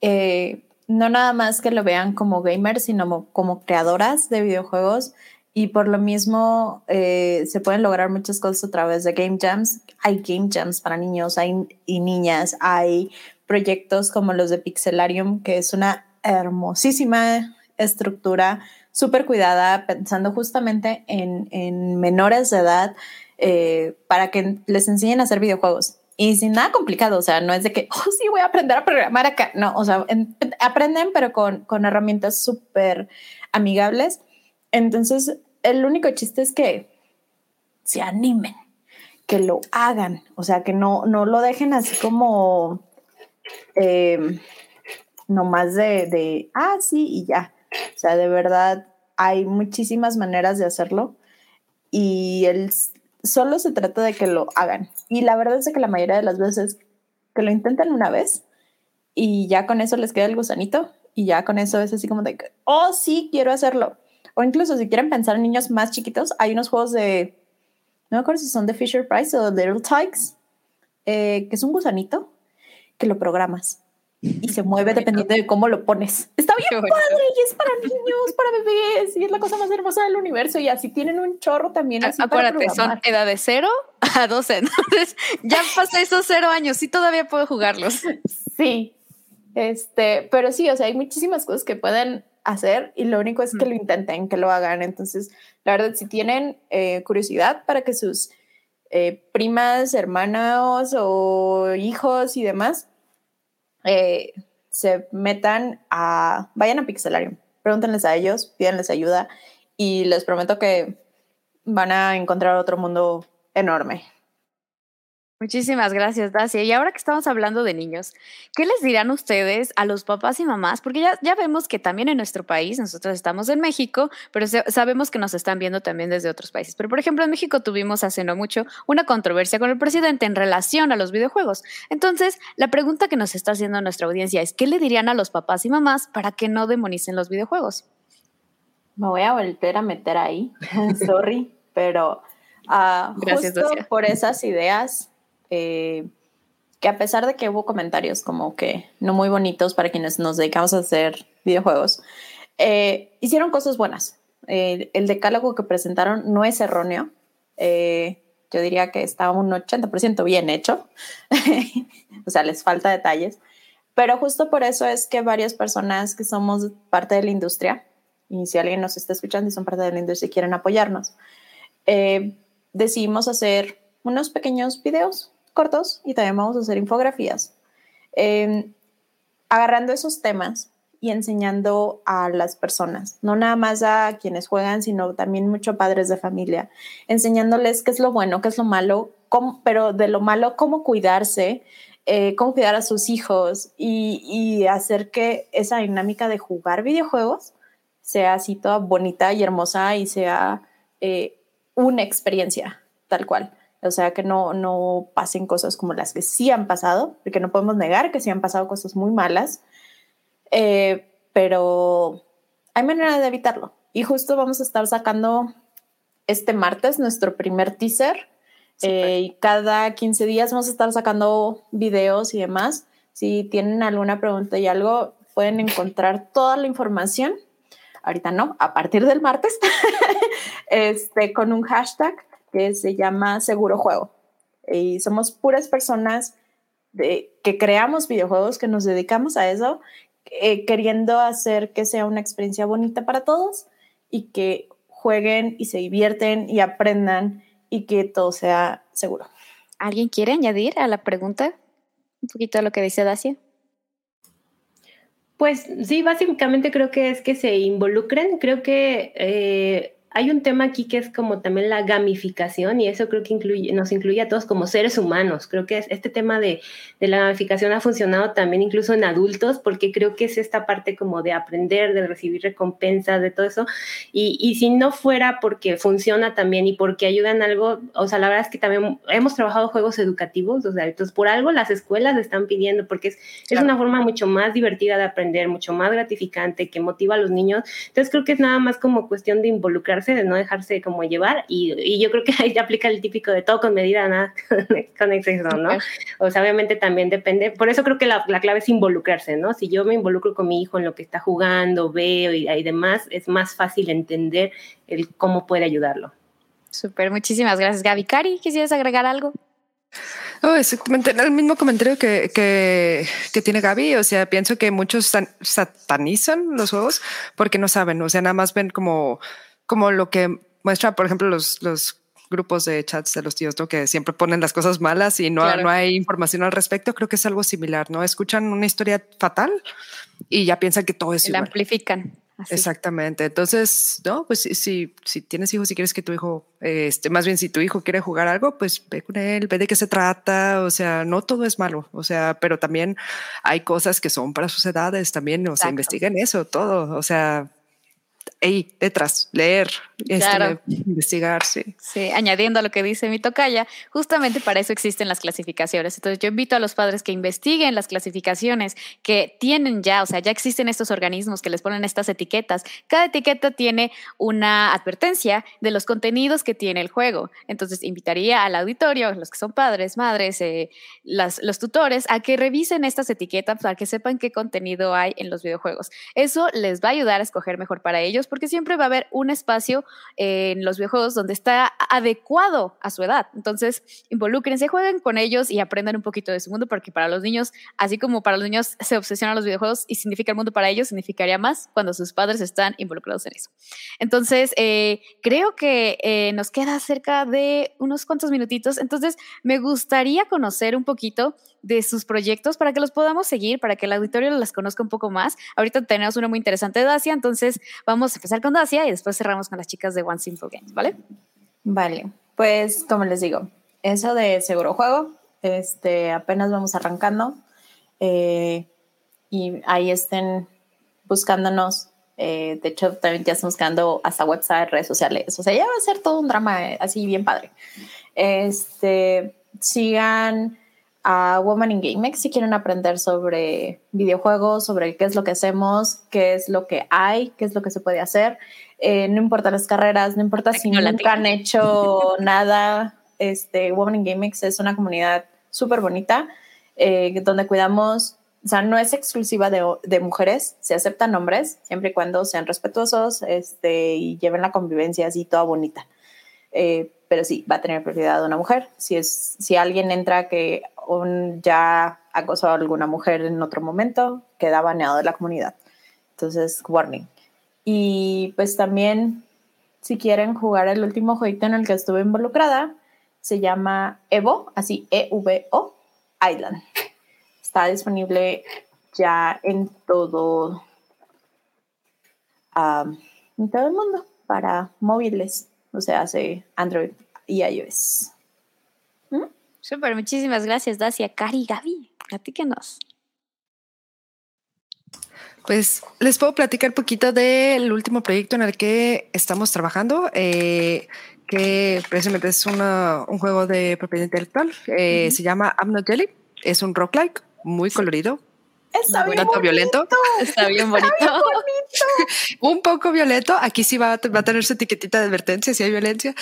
Speaker 4: eh, no nada más que lo vean como gamers, sino como creadoras de videojuegos. Y por lo mismo eh, se pueden lograr muchas cosas a través de game jams. Hay game jams para niños hay, y niñas, hay proyectos como los de Pixelarium, que es una hermosísima estructura, súper cuidada, pensando justamente en, menores de edad eh, para que les enseñen a hacer videojuegos. Y sin nada complicado, o sea, no es de que, oh, sí, voy a aprender a programar acá. No, o sea, aprenden, pero con, con herramientas súper amigables. Entonces, el único chiste es que se animen, que lo hagan, o sea, que no, no lo dejen así como... Eh, no más de, de, ah, sí, y ya. O sea, de verdad, hay muchísimas maneras de hacerlo y el, solo se trata de que lo hagan. Y la verdad es que la mayoría de las veces que lo intentan una vez y ya con eso les queda el gusanito y ya con eso es así como de, oh, sí, quiero hacerlo. O incluso si quieren pensar en niños más chiquitos, hay unos juegos de, no me acuerdo si son de Fisher Price o Little Tikes, eh, que es un gusanito que lo programas y se mueve dependiendo de cómo lo pones. Está bien padre y es para niños, para bebés y es la cosa más hermosa del universo y así tienen un chorro también. Así
Speaker 2: Acuérdate, son edad de cero a 12, entonces ya pasé esos cero años y todavía puedo jugarlos.
Speaker 4: Sí, este, pero sí, o sea, hay muchísimas cosas que pueden hacer y lo único es que lo intenten, que lo hagan. Entonces, la verdad, si tienen eh, curiosidad para que sus eh, primas, hermanos o hijos y demás eh, se metan a, vayan a Pixelarium, pregúntenles a ellos, pídanles ayuda y les prometo que van a encontrar otro mundo enorme.
Speaker 2: Muchísimas gracias, Dacia. Y ahora que estamos hablando de niños, ¿qué les dirán ustedes a los papás y mamás? Porque ya, ya vemos que también en nuestro país, nosotros estamos en México, pero sabemos que nos están viendo también desde otros países. Pero, por ejemplo, en México tuvimos hace no mucho una controversia con el presidente en relación a los videojuegos. Entonces, la pregunta que nos está haciendo nuestra audiencia es, ¿qué le dirían a los papás y mamás para que no demonicen los videojuegos?
Speaker 4: Me voy a volver a meter ahí, sorry, pero uh, Gracias, justo por esas ideas, eh, que a pesar de que hubo comentarios como que no muy bonitos para quienes nos dedicamos a hacer videojuegos, eh, hicieron cosas buenas. Eh, el decálogo que presentaron no es erróneo. yo diría que está un 80% bien hecho. o sea, les falta detalles. Pero justo por eso es que varias personas que somos parte de la industria, y si alguien nos está escuchando y son parte de la industria y quieren apoyarnos, eh, decidimos hacer unos pequeños videos cortos y también vamos a hacer infografías, em, agarrando esos temas y enseñando a las personas, no nada más a quienes juegan, sino también muchos padres de familia, enseñándoles qué es lo bueno, qué es lo malo, pero de lo malo, cómo cuidarse, eh, cómo cuidar a sus hijos y, hacer que esa dinámica de jugar videojuegos sea así toda bonita y hermosa y sea eh, una experiencia tal cual. O sea, que no, no pasen cosas como las que sí han pasado, porque no podemos negar que sí han pasado cosas muy malas, eh, pero hay manera de evitarlo. Y justo vamos a estar sacando este martes nuestro primer teaser eh, y cada 15 días vamos a estar sacando videos y demás. Si tienen alguna pregunta y algo, pueden encontrar toda la información. Ahorita no, a partir del martes, este, con un hashtag que se llama Seguro Juego. Y somos puras personas de, que creamos videojuegos, que nos dedicamos a eso, eh, queriendo hacer que sea una experiencia bonita para todos y que jueguen y se divierten y aprendan y que todo sea seguro.
Speaker 2: ¿Alguien quiere añadir a la pregunta un poquito de lo que dice Dacia?
Speaker 5: Pues sí, básicamente creo que es que se involucren. Creo que eh, hay un tema aquí que es como también la gamificación y eso creo que incluye, nos incluye a todos como seres humanos. Creo que este tema de, la gamificación ha funcionado también incluso en adultos porque creo que es esta parte como de aprender, de recibir recompensas, de todo eso. Y, si no fuera porque funciona también y porque ayuda en algo, o sea, la verdad es que también hemos trabajado juegos educativos, o sea, entonces por algo las escuelas están pidiendo porque es, es una forma mucho más divertida de aprender, mucho más gratificante, que motiva a los niños. Entonces creo que es nada más como cuestión de involucrarse de no dejarse como llevar y, yo creo que ahí aplica el típico de todo con medida, nada con exceso, ¿no? O sea, obviamente también depende, por eso creo que la, clave es involucrarse, ¿no? Si yo me involucro con mi hijo en lo que está jugando, veo y, y demás, es más fácil entender el cómo puede ayudarlo.
Speaker 2: Súper, muchísimas gracias Gaby. Cari, ¿quisieras agregar algo?
Speaker 3: Oh, exactamente, el mismo comentario que, que, que, tiene Gaby. O sea, pienso que muchos satanizan los juegos porque no saben, o sea, nada más ven como como lo que muestra, por ejemplo, los, los grupos de chats de los tíos, ¿no? que siempre ponen las cosas malas y no, no hay información al respecto. Creo que es algo similar, ¿no? Escuchan una historia fatal y ya piensan que todo es
Speaker 2: La amplifican.
Speaker 3: Exactamente. Entonces, no, pues si, si tienes hijos, si quieres que tu hijo, este, más bien si tu hijo quiere jugar algo, pues ve con él, ve de qué se trata. O sea, no todo es malo. O sea, pero también hay cosas que son para sus edades también. O sea, investiguen eso todo. O sea, ahí detrás, leer, este, investigar, sí.
Speaker 2: Sí, añadiendo a lo que dice mi tocaya, justamente para eso existen las clasificaciones. Entonces yo invito a los padres que investiguen las clasificaciones que tienen ya, o sea, ya existen estos organismos que les ponen estas etiquetas. Cada etiqueta tiene una advertencia de los contenidos que tiene el juego. Entonces invitaría al auditorio, los que son padres, madres, eh, las, los tutores, a que revisen estas etiquetas para que sepan qué contenido hay en los videojuegos. Eso les va a ayudar a escoger mejor para ellos porque siempre va a haber un espacio en los videojuegos donde está adecuado a su edad. Entonces, involúquense, jueguen con ellos y aprendan un poquito de su mundo, porque para los niños, así como para los niños se obsesionan los videojuegos y significa el mundo para ellos, significaría más cuando sus padres están involucrados en eso. Entonces, eh, creo que eh, nos queda cerca de unos cuantos minutitos. Entonces, me gustaría conocer un poquito de sus proyectos para que los podamos seguir, para que el auditorio las conozca un poco más. Ahorita tenemos uno muy interesante de Dacia, entonces vamos a empezar con Dacia y después cerramos con las chicas de One Simple Games, ¿vale?
Speaker 4: Vale, pues como les digo, eso de seguro juego, este, apenas vamos arrancando eh, y ahí estén buscándonos. Eh, de hecho, también ya estamos buscando hasta website, redes sociales. O sea, ya va a ser todo un drama eh, así bien padre. Este, sigan a Woman in GameX si quieren aprender sobre videojuegos, sobre qué es lo que hacemos, qué es lo que hay, qué es lo que se puede hacer. Eh, no importa las carreras, no importa si nunca han hecho nada. Este, Woman in GameX es una comunidad súper bonita eh, donde cuidamos, o sea, no es exclusiva de, de, mujeres, se aceptan hombres siempre y cuando sean respetuosos este, y lleven la convivencia así toda bonita. Eh, pero sí, va a tener prioridad una mujer. Si, es, si alguien entra que un, ya acosó a alguna mujer en otro momento, queda baneado de la comunidad. Entonces, warning. Y pues también, si quieren jugar el último jueguito en el que estuve involucrada, se llama Evo, así E-V-O, Island. Está disponible ya en todo, en todo el mundo para móviles, o sea, hace Android y iOS.
Speaker 2: Súper, muchísimas gracias, Dacia, Cari, Gaby. Platíquenos.
Speaker 3: Pues les puedo platicar un poquito del último proyecto en el que estamos trabajando, eh, que precisamente es un juego de propiedad intelectual. Eh, se llama I'm Not Jelly. Es un roguelike muy colorido,
Speaker 4: Está bien bonito.
Speaker 3: violento.
Speaker 2: Está bien bonito.
Speaker 3: un poco violento. Aquí sí va a, va a, tener su etiquetita de advertencia si hay violencia,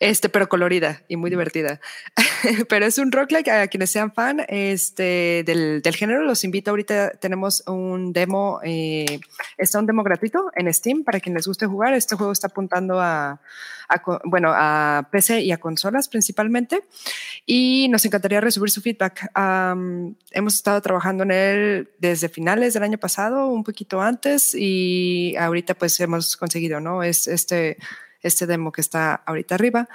Speaker 3: este, pero colorida y muy divertida. pero es un rock like a quienes sean fan este, del, del género. Los invito. Ahorita tenemos un demo, eh, está un demo gratuito en Steam para quienes les guste jugar. Este juego está apuntando a, bueno, a PC y a consolas principalmente. Y nos encantaría recibir su feedback. Hemos estado trabajando en él desde finales del año pasado, un poquito antes, y ahorita pues hemos conseguido, ¿no? Es este, este demo que está ahorita arriba.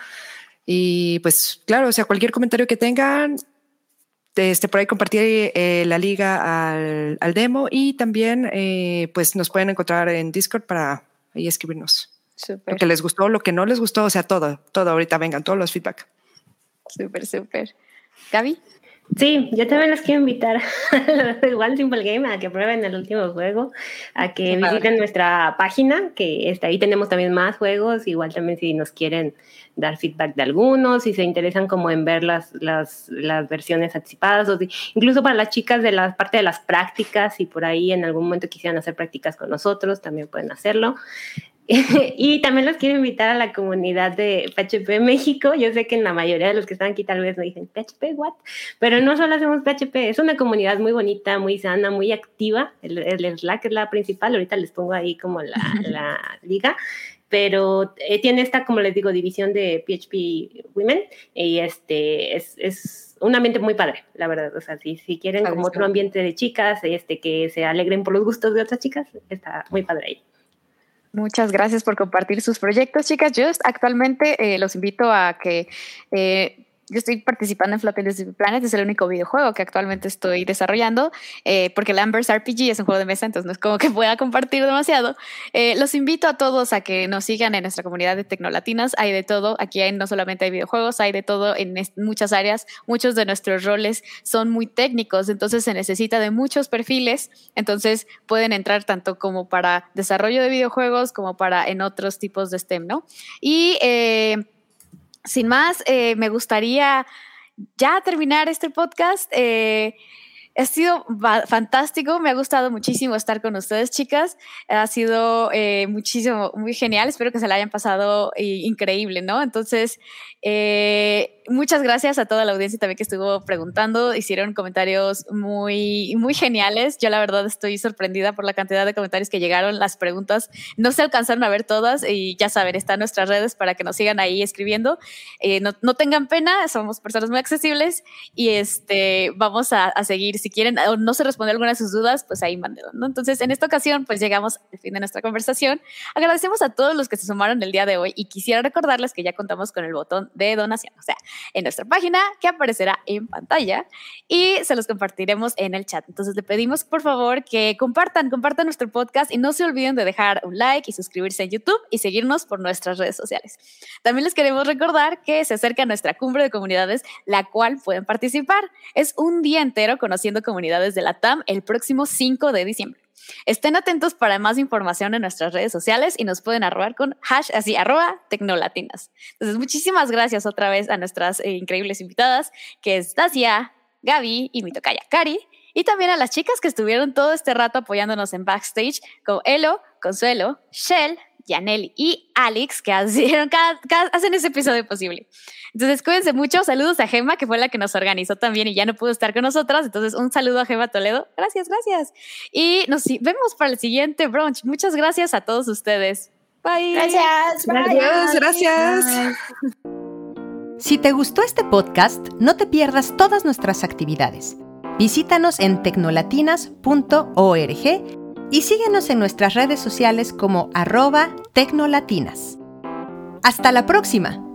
Speaker 3: Y pues claro, o sea, cualquier comentario que tengan, este, por ahí compartir eh, la liga al, al, demo y también eh, pues nos pueden encontrar en Discord para ahí escribirnos. Lo que les gustó, lo que no les gustó, o sea, todo, todo ahorita vengan, todos los feedback.
Speaker 2: Súper, súper. Gaby.
Speaker 5: Sí, yo también les quiero invitar igual Simple Game a que prueben el último juego, a que visiten nuestra página, que está ahí tenemos también más juegos, igual también si nos quieren dar feedback de algunos, si se interesan como en ver las, las, las versiones anticipadas, o incluso para las chicas de la parte de las prácticas, y por ahí en algún momento quisieran hacer prácticas con nosotros, también pueden hacerlo. y también los quiero invitar a la comunidad de PHP México. Yo sé que en la mayoría de los que están aquí tal vez me dicen PHP, what? Pero no solo hacemos PHP, es una comunidad muy bonita, muy sana, muy activa. El, el Slack es la principal, ahorita les pongo ahí como la, la liga. Pero eh, tiene esta, como les digo, división de PHP Women y este es, es un ambiente muy padre, la verdad. O sea, si, si quieren como otro ambiente de chicas, este, que se alegren por los gustos de otras chicas, está muy padre ahí.
Speaker 2: Muchas gracias por compartir sus proyectos, chicas. Yo actualmente eh, los invito a que eh, yo estoy participando en Floppy Planet, es el único videojuego que actualmente estoy desarrollando, eh, porque Lambert's RPG es un juego de mesa, entonces no es como que pueda compartir demasiado. Eh, los invito a todos a que nos sigan en nuestra comunidad de Tecnolatinas, hay de todo, aquí hay, no solamente hay videojuegos, hay de todo en muchas áreas, muchos de nuestros roles son muy técnicos, entonces se necesita de muchos perfiles, entonces pueden entrar tanto como para desarrollo de videojuegos como para en otros tipos de STEM, ¿no? Y... Eh, sin más, eh, me gustaría ya terminar este podcast. Eh, ha sido fantástico, me ha gustado muchísimo estar con ustedes, chicas. Ha sido eh, muchísimo, muy genial. Espero que se la hayan pasado increíble, ¿no? Entonces, eh, muchas gracias a toda la audiencia también que estuvo preguntando. Hicieron comentarios muy, muy geniales. Yo la verdad estoy sorprendida por la cantidad de comentarios que llegaron. Las preguntas no se alcanzaron a ver todas y ya saben, están nuestras redes para que nos sigan ahí escribiendo. Eh, no, no, tengan pena, somos personas muy accesibles y este, vamos a, a, seguir. Si quieren o no se responde alguna de sus dudas, pues ahí mándenlo. ¿no? Entonces, en esta ocasión, pues llegamos al fin de nuestra conversación. Agradecemos a todos los que se sumaron el día de hoy y quisiera recordarles que ya contamos con el botón de donación, o sea, en nuestra página que aparecerá en pantalla y se los compartiremos en el chat. Entonces le pedimos por favor que compartan, compartan nuestro podcast y no se olviden de dejar un like y suscribirse en YouTube y seguirnos por nuestras redes sociales. También les queremos recordar que se acerca nuestra cumbre de comunidades, la cual pueden participar. Es un día entero conociendo comunidades de la TAM el próximo 5 de diciembre. Estén atentos para más información en nuestras redes sociales y nos pueden arrobar con hash así, arroba tecnolatinas. Entonces, muchísimas gracias otra vez a nuestras eh, increíbles invitadas, que es Dacia, Gaby y mi tocaya Cari, y también a las chicas que estuvieron todo este rato apoyándonos en backstage, como Elo, Consuelo, Shell, Yaneli y Alex, que hacen, hacen ese episodio posible. Entonces, cuídense mucho. Saludos a Gema, que fue la que nos organizó también y ya no pudo estar con nosotras. Entonces, un saludo a Gema Toledo. Gracias, gracias. Y nos vemos para el siguiente brunch. Muchas gracias a todos ustedes. Bye.
Speaker 4: Gracias.
Speaker 3: Gracias, gracias.
Speaker 1: Si te gustó este podcast, no te pierdas todas nuestras actividades. Visítanos en tecnolatinas.org y síguenos en nuestras redes sociales como arroba tecnolatinas. Hasta la próxima.